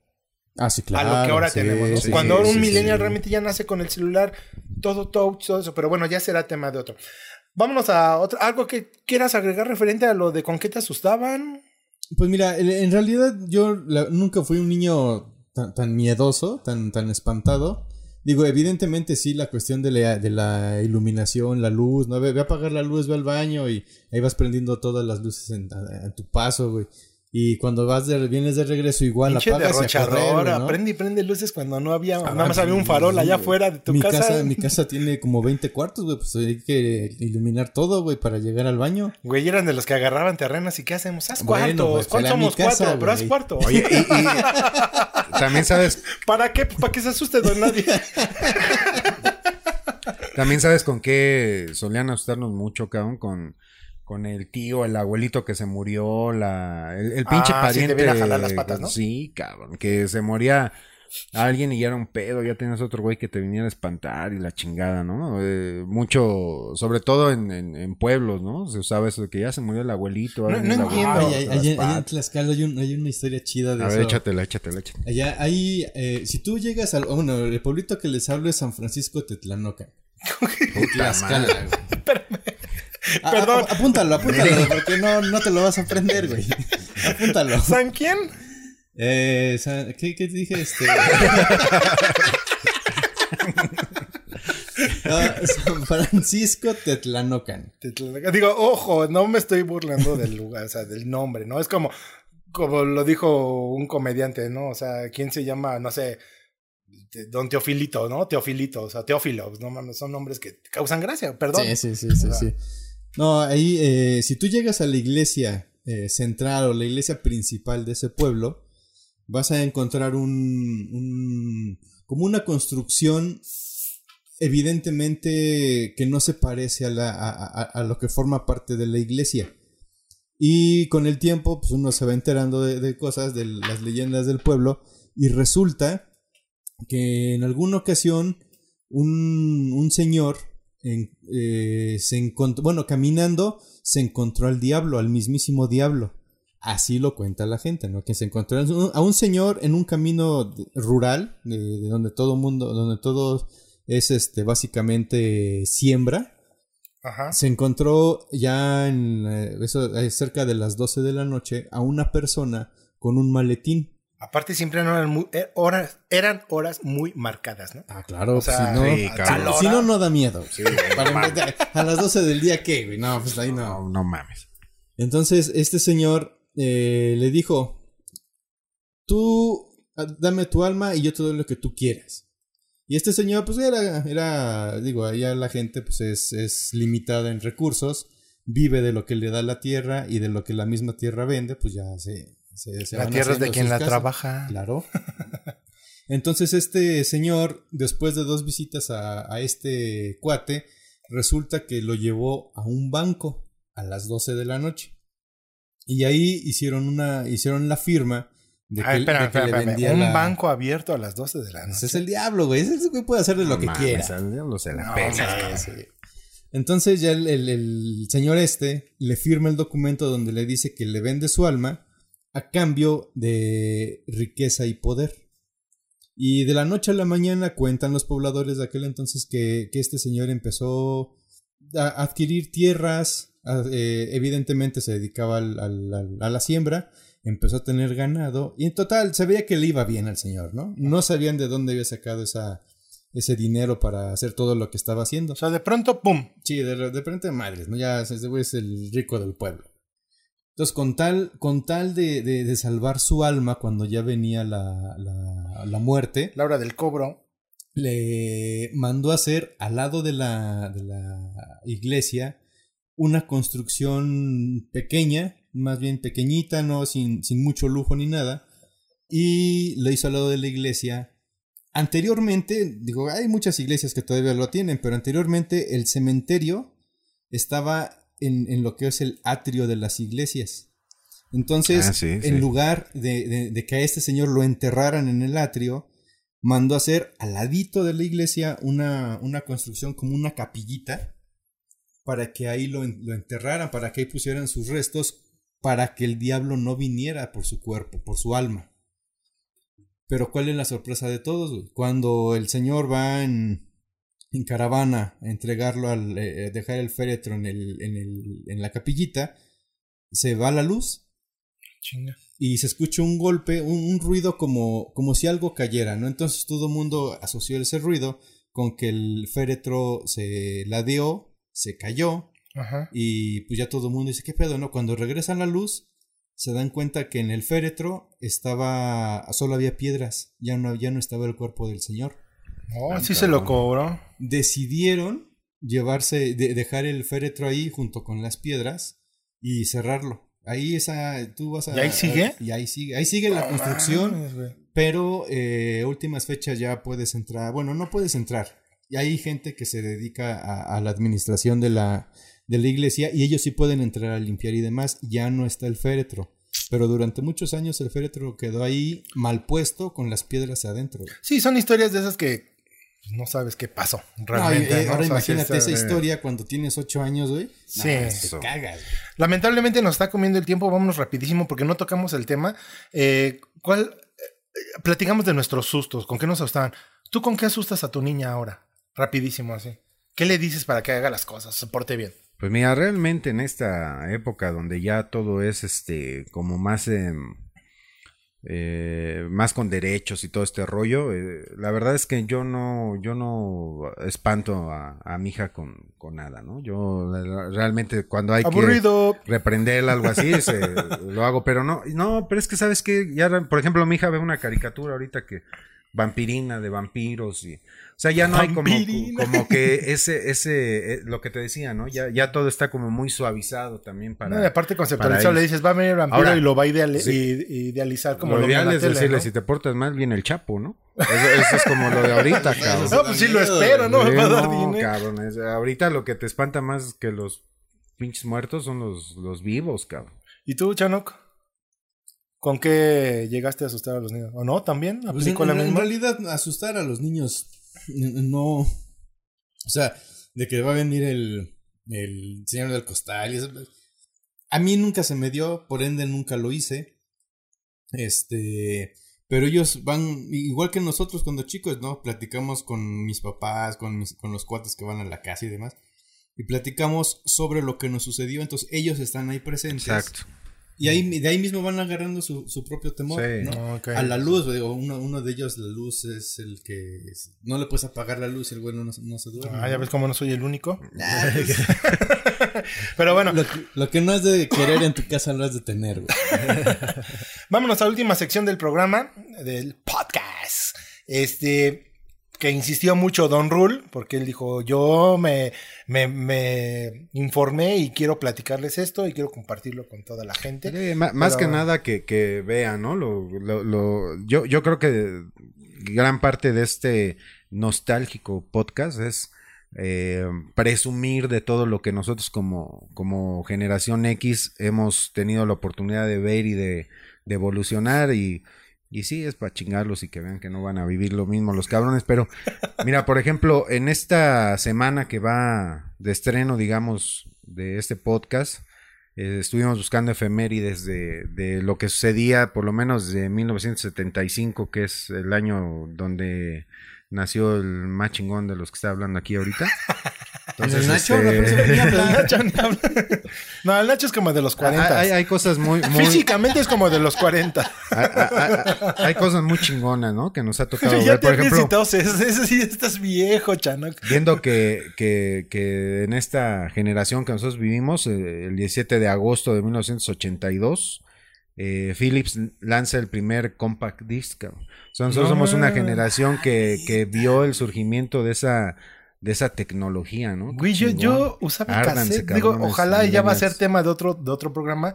Ah, sí, claro. a lo que ahora sí, tenemos, ¿no? sí, Cuando un millennial realmente ya nace con el celular, todo touch, todo eso, pero bueno, ya será tema de otro. Vámonos a otro, algo que quieras agregar referente a lo de con qué te asustaban. Pues mira, en- en realidad yo la- nunca fui un niño tan, tan miedoso, tan, tan espantado. Digo, evidentemente sí, la cuestión de la, de la iluminación, la luz, ¿no? Ve, ve a apagar la luz, ve al baño y ahí vas prendiendo todas las luces en, a- a tu paso, güey. Y cuando vas de, vienes de regreso igual Pinche apagas y a correr, ¿no? prende y prende luces cuando no había, Ah, nada más había un farol allá afuera de tu mi casa. Mi casa tiene como 20 cuartos, güey, pues hay que iluminar todo, güey, para llegar al baño. Güey, eran de los que agarraban terrenos y ¿qué hacemos? Haz Bueno, cuartos. pues, ¿Cuántos somos? casa, Cuatro, pero haz cuarto. Oye, y, y también sabes, ¿Para qué? ¿Para que se asuste don nadie? también sabes con qué solían asustarnos mucho, cabrón, con, con el tío, el abuelito que se murió, la, el, el pinche Ah, sí, te pariente. viene a jalar las patas, ¿no? Sí, cabrón, que se moría alguien y ya era un pedo, ya tenías otro güey que te viniera a espantar y la chingada, ¿no? Eh, mucho, sobre todo en, en, en, pueblos, ¿no? Se usaba eso de que ya se murió el abuelito. No, no entiendo. Ay, allá en Tlaxcala hay, un, hay, una historia chida de a eso. A ver, échatela, échatela, échatela. Allá hay, eh, si tú llegas al, bueno, el pueblito que les hablo es San Francisco Tetlanoca. Tlaxcala, Ah, Perdón. A, apúntalo, apúntalo, porque no, no te lo vas a aprender, güey. Apúntalo. ¿San quién? Eh, San, ¿qué, ¿Qué dije? Este. San Francisco Tetlanocan. Tetlanocan. Digo, ojo, no me estoy burlando del lugar, o sea, del nombre, ¿no? Es como, como lo dijo un comediante, ¿no? O sea, ¿quién se llama? No sé. Don Teofilito, ¿no? Teofilito, o sea, Teófilo, no mames, son nombres que causan gracia, perdón. Sí, sí, sí, sí, sí. No, ahí, eh, si tú llegas a la iglesia eh, central o la iglesia principal de ese pueblo, vas a encontrar un, como una construcción evidentemente que no se parece a, la, a, lo que forma parte de la iglesia. Y con el tiempo, pues uno se va enterando de, de cosas, de las leyendas del pueblo, y resulta que en alguna ocasión un, un señor en, eh, se encontró, bueno, caminando se encontró al diablo, al mismísimo diablo. Así lo cuenta la gente, ¿no? Que se encontró a un señor en un camino rural, de, de donde todo mundo, donde todo es este, básicamente siembra. Ajá. Se encontró ya en eso, cerca de las 12 de la noche a una persona con un maletín. Aparte siempre eran, muy, horas, eran horas muy marcadas, ¿no? Ah, claro. O sea, si, no, sí, si, si, no, no da miedo. Sí, Para, a las 12 del día, ¿qué, güey? No, pues ahí no. No, no mames. Entonces, este señor eh, le dijo, tú dame tu alma y yo te doy lo que tú quieras. Y este señor, pues era, era digo, allá la gente pues es, es limitada en recursos, vive de lo que le da la tierra y de lo que la misma tierra vende, pues ya se, se, se la tierra es de quien la casas. trabaja. Claro. Entonces este señor, después de dos visitas a, a, este cuate, resulta que lo llevó a un banco a las 12 de la noche. Y ahí hicieron una, hicieron la firma de que, Ay, de que espera, le vendía Un la- banco abierto a las 12 de la Ese noche. es el diablo, güey. Ese güey puede hacer de lo No que mames, quiera. al diablo se la No. Entonces ya el, el- el señor este le firma el documento donde le dice que le vende su alma a cambio de riqueza y poder. Y de la noche a la mañana cuentan los pobladores de aquel entonces que, que este señor empezó a adquirir tierras, a- eh, evidentemente se dedicaba al- al- al- a la siembra, empezó a tener ganado y en total se veía que le iba bien al señor, ¿no? No sabían de dónde había sacado esa, ese dinero para hacer todo lo que estaba haciendo. O sea, de pronto, ¡pum! Sí, de, de repente madres, ¿no? Ya ese güey es el rico del pueblo. Entonces, con tal, con tal de, de- de salvar su alma cuando ya venía la, la, la muerte, La hora del cobro. le mandó hacer al lado de la, de la iglesia una construcción pequeña, más bien pequeñita, no sin, sin mucho lujo ni nada, y lo hizo al lado de la iglesia. Anteriormente, digo, hay muchas iglesias que todavía lo tienen, pero anteriormente el cementerio estaba en, en lo que es el atrio de las iglesias. Entonces, Ah, sí, en sí. lugar de, de- de que a este señor lo enterraran en el atrio, mandó hacer al ladito de la iglesia una, una construcción como una capillita para que ahí lo, lo enterraran, para que ahí pusieran sus restos, para que el diablo no viniera por su cuerpo, por su alma. Pero ¿cuál es la sorpresa de todos? Cuando el señor va en, en caravana a entregarlo al eh, dejar el féretro en, el, en, el, en la capillita, se va la luz Chinga. y se escucha un golpe, un, un ruido como, como si algo cayera, ¿no? Entonces todo el mundo asoció ese ruido con que el féretro se ladeó, se cayó Ajá. y pues ya todo el mundo dice, ¿qué pedo, no? Cuando regresan la luz, se dan cuenta que en el féretro estaba, solo había piedras, ya no, ya no estaba el cuerpo del señor. Oh, sí se lo cobró. Decidieron llevarse, de- dejar el féretro ahí junto con las piedras y cerrarlo. Ahí esa, tú vas a... ¿Y ahí sigue? Y ahí sigue, ahí sigue la No construcción. Pero eh, últimas fechas ya puedes entrar. Bueno, no puedes entrar. Y hay gente que se dedica a, a la administración de la, de la iglesia y ellos sí pueden entrar a limpiar y demás. Ya no está el féretro. pero durante muchos años el féretro quedó ahí mal puesto con las piedras adentro. Sí, son historias de esas que no sabes qué pasó No, realmente. eh, ¿no? ahora O sea, imagínate esa historia cuando tienes ocho años, güey. Sí. Nah, Eso. te cagas. güey. Lamentablemente nos está comiendo el tiempo, vámonos rapidísimo porque no tocamos el tema. Eh, ¿Cuál? eh, platicamos de nuestros sustos, ¿con qué nos asustaban? ¿Tú con qué asustas a tu niña ahora? Rapidísimo así. ¿Qué le dices para que haga las cosas, se porte bien? Pues mira, realmente en esta época donde ya todo es este como más em, eh, más con derechos y todo este rollo, eh, la verdad es que yo no yo no espanto a, a mi hija con, con nada, ¿no? Yo realmente cuando hay que Aburrido. reprenderla algo así se- lo hago, pero no no, pero es que sabes que ya por ejemplo mi hija ve una caricatura ahorita que vampirina de vampiros y o sea ya no hay como, como que ese ese eh, lo que te decía no ya ya todo está como muy suavizado también para No, y aparte conceptualizado, le dices, va a venir el vampiro Ahora, y lo va a sí. i- idealizar como lo lo ideal es tele, decirle ¿no? si te portas mal viene el chapo no eso, eso es como lo de ahorita cabrón No, pues sí lo espero, ¿no? Me va a dar no, dinero. cabrón es- ahorita lo que te espanta más que los pinches muertos son los los vivos cabrón ¿Y tú, Chanok? ¿Con qué llegaste a asustar a los niños? ¿O no? ¿También? Pues ¿Aplicó en, la en misma? realidad, asustar a los niños no. O sea, de que va a venir el, el señor del costal. y eso, a mí nunca se me dio, por ende nunca lo hice. Este. Pero ellos van, igual que nosotros cuando chicos, ¿no? Platicamos con mis papás, con, mis, con los cuates que van a la casa y demás. Y platicamos sobre lo que nos sucedió. Entonces ellos están ahí presentes. exacto Y ahí, de ahí mismo van agarrando su, su propio temor, Sí. ¿no? Ok. A la luz, digo, uno, uno de ellos, la luz es el que es- no le puedes apagar la luz y el güey no, no se duerme. Ah, ya ves cómo no soy el único. Ah, pues, Pero bueno, lo, que, lo que no es de querer en tu casa lo has de tener, güey. vámonos a la última sección del programa, del podcast. Este, que insistió mucho Don Rule, porque él dijo, yo me, me, me informé y quiero platicarles esto y quiero compartirlo con toda la gente. Más Pero- que nada que, que vean, ¿no? Lo, lo, lo- yo, yo creo que gran parte de este nostálgico podcast es eh, presumir de todo lo que nosotros como, como generación X hemos tenido la oportunidad de ver y de, de evolucionar y, y sí, es para chingarlos y que vean que no van a vivir lo mismo los cabrones, pero mira, por ejemplo, en esta semana que va de estreno, digamos, de este podcast, eh, estuvimos buscando efemérides de, de lo que sucedía, por lo menos de 1975, que es el año donde nació el más chingón de los que está hablando aquí ahorita. El Nacho, este, El habla. Nacho ni habla. No, el Nacho es como de los 40. hay, hay cosas muy, muy Físicamente es como de los 40. hay, hay- hay cosas muy chingonas, ¿no? Que nos ha tocado ya ver, te por ejemplo. Ese sí estás viejo, Chanok. Viendo que, que, que en esta generación que nosotros vivimos, eh, el 17 de agosto de 1982, eh, Philips lanza el primer compact disc. O sea, nosotros No somos una generación que, que vio el surgimiento de esa, de esa tecnología, ¿no? Güey, yo, usaba Árdanse, cassette. Digo, ojalá ya va a ser tema de otro, de otro programa.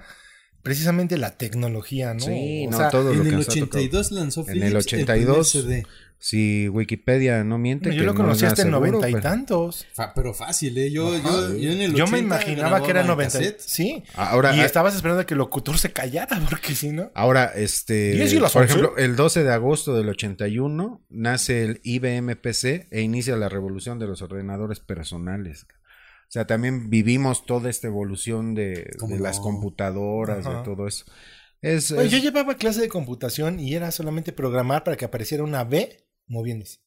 Precisamente la tecnología, ¿no? Sí, O no, sea, todo lo En que el nos ha tocado. 82 lanzó En Philips el 82. primer CD. Si Wikipedia no miente. yo que lo no conocí es hasta en noventa y pero- tantos. Fa- pero fácil, ¿eh? Yo, Ajá. yo, yo en el Yo me 80 imaginaba que era grababa en 90. cassette. Sí. Ahora, y ah, estabas esperando a que el locutor se callara, porque si no. Ahora, este, ¿Diez y las por ejemplo, el 12 de agosto del 81 nace el IBM PC e inicia la revolución de los ordenadores personales. O sea, también vivimos toda esta evolución de, ¿Cómo de no? las computadoras, Ajá. de todo eso. Es, es- yo llevaba clase de computación y era solamente programar para que apareciera una B moviéndose.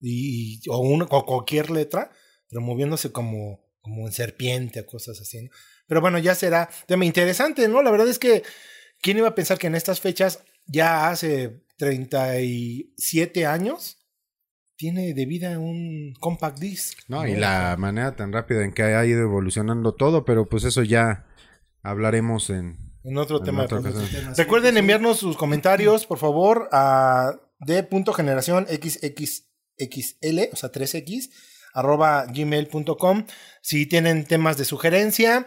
Y, o, una, o cualquier letra, pero moviéndose como, como en serpiente o cosas así. ¿no? Pero bueno, ya será tema interesante, ¿no? La verdad es que, ¿quién iba a pensar que en estas fechas, ya hace 37 años, tiene de vida un compact disc? no, y la manera tan rápida en que ha ido evolucionando todo, pero pues eso ya hablaremos en, En otro en tema. de. Recuerden enviarnos sus comentarios, por favor, a d.generación xxxl, o sea, 3x, arroba gmail.com. Si tienen temas de sugerencia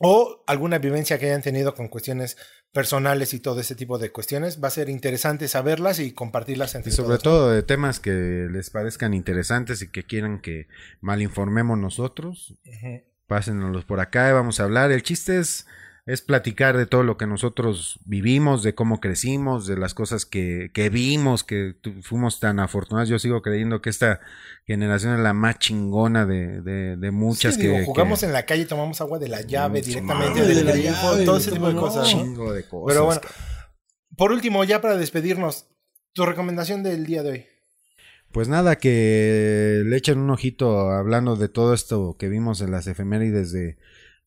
o alguna vivencia que hayan tenido con cuestiones personales y todo ese tipo de cuestiones, va a ser interesante saberlas y compartirlas entre Y sobre todos. todo de temas que les parezcan interesantes y que quieran que malinformemos nosotros, Ujú. pásenlos por acá y vamos a hablar. El chiste es es platicar de todo lo que nosotros vivimos, de cómo crecimos, de las cosas que, que vimos, que fuimos tan afortunados. Yo sigo creyendo que esta generación es la más chingona de, de, muchas que jugamos en la calle, tomamos agua de la llave directamente del grifo, todo ese tipo de cosas. Chingo de cosas. Pero bueno, por último, ya para despedirnos, tu recomendación del día de hoy. Pues nada, que le echen un ojito hablando de todo esto que vimos en las efemérides de,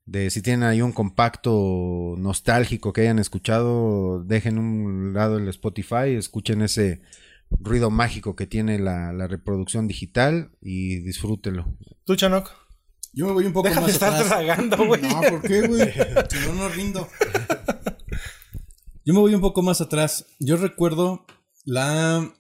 de si tienen ahí un compacto nostálgico que hayan escuchado, dejen un lado el Spotify, escuchen ese ruido mágico que tiene la, la reproducción digital y disfrútenlo. ¿Tú, Chanok? Yo me voy un poco Deja más de estar atrás. tragando, güey. No, ¿por qué, güey? Si no, no rindo. Yo me voy un poco más atrás. Yo recuerdo la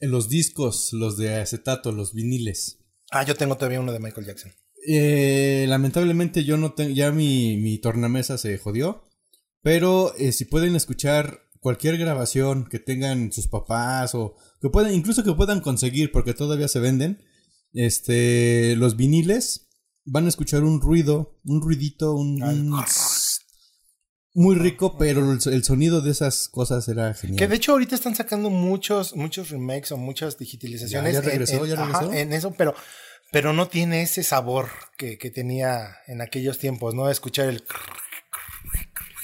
los discos, los de acetato, los viniles. Ah, yo tengo todavía uno de Michael Jackson. Eh, lamentablemente yo no tengo, ya mi, mi tornamesa se jodió. Pero eh, si pueden escuchar cualquier grabación que tengan sus papás o que puedan, incluso que puedan conseguir porque todavía se venden, este, los viniles van a escuchar un ruido, un ruidito, un, un muy rico, pero el, sonido de esas cosas era genial. Que de hecho ahorita están sacando muchos, muchos remakes o muchas digitalizaciones. Ya, ya regresó, en, en- ya regresó. ajá, en eso, pero, pero no tiene ese sabor que, que tenía en aquellos tiempos, ¿no? Escuchar el...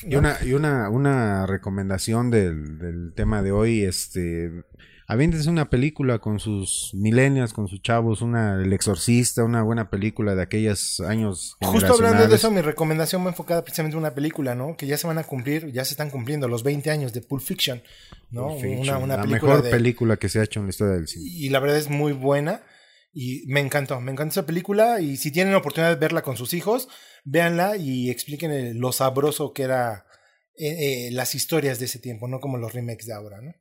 Y una, y una, una recomendación del, del tema de hoy, este, aviéntense una película con sus millennials, con sus chavos, una El Exorcista, una buena película de aquellos años Justo hablando de eso, mi recomendación va enfocada precisamente en una película, ¿no? Que ya se van a cumplir, ya se están cumpliendo los 20 años de Pulp Fiction, ¿no? Pulp Fiction, una, una la película mejor de- película que se ha hecho en la historia del cine. y la verdad es muy buena y me encantó, me encantó esa película y si tienen la oportunidad de verla con sus hijos, véanla y expliquen el- lo sabroso que era eh, eh, las historias de ese tiempo, no como los remakes de ahora, ¿no?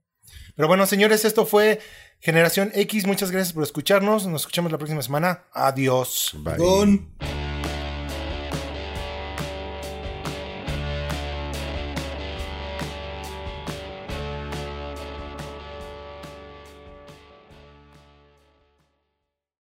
Pero bueno, señores, esto fue Generación X, muchas gracias por escucharnos, nos escuchamos la próxima semana, adiós. Bye.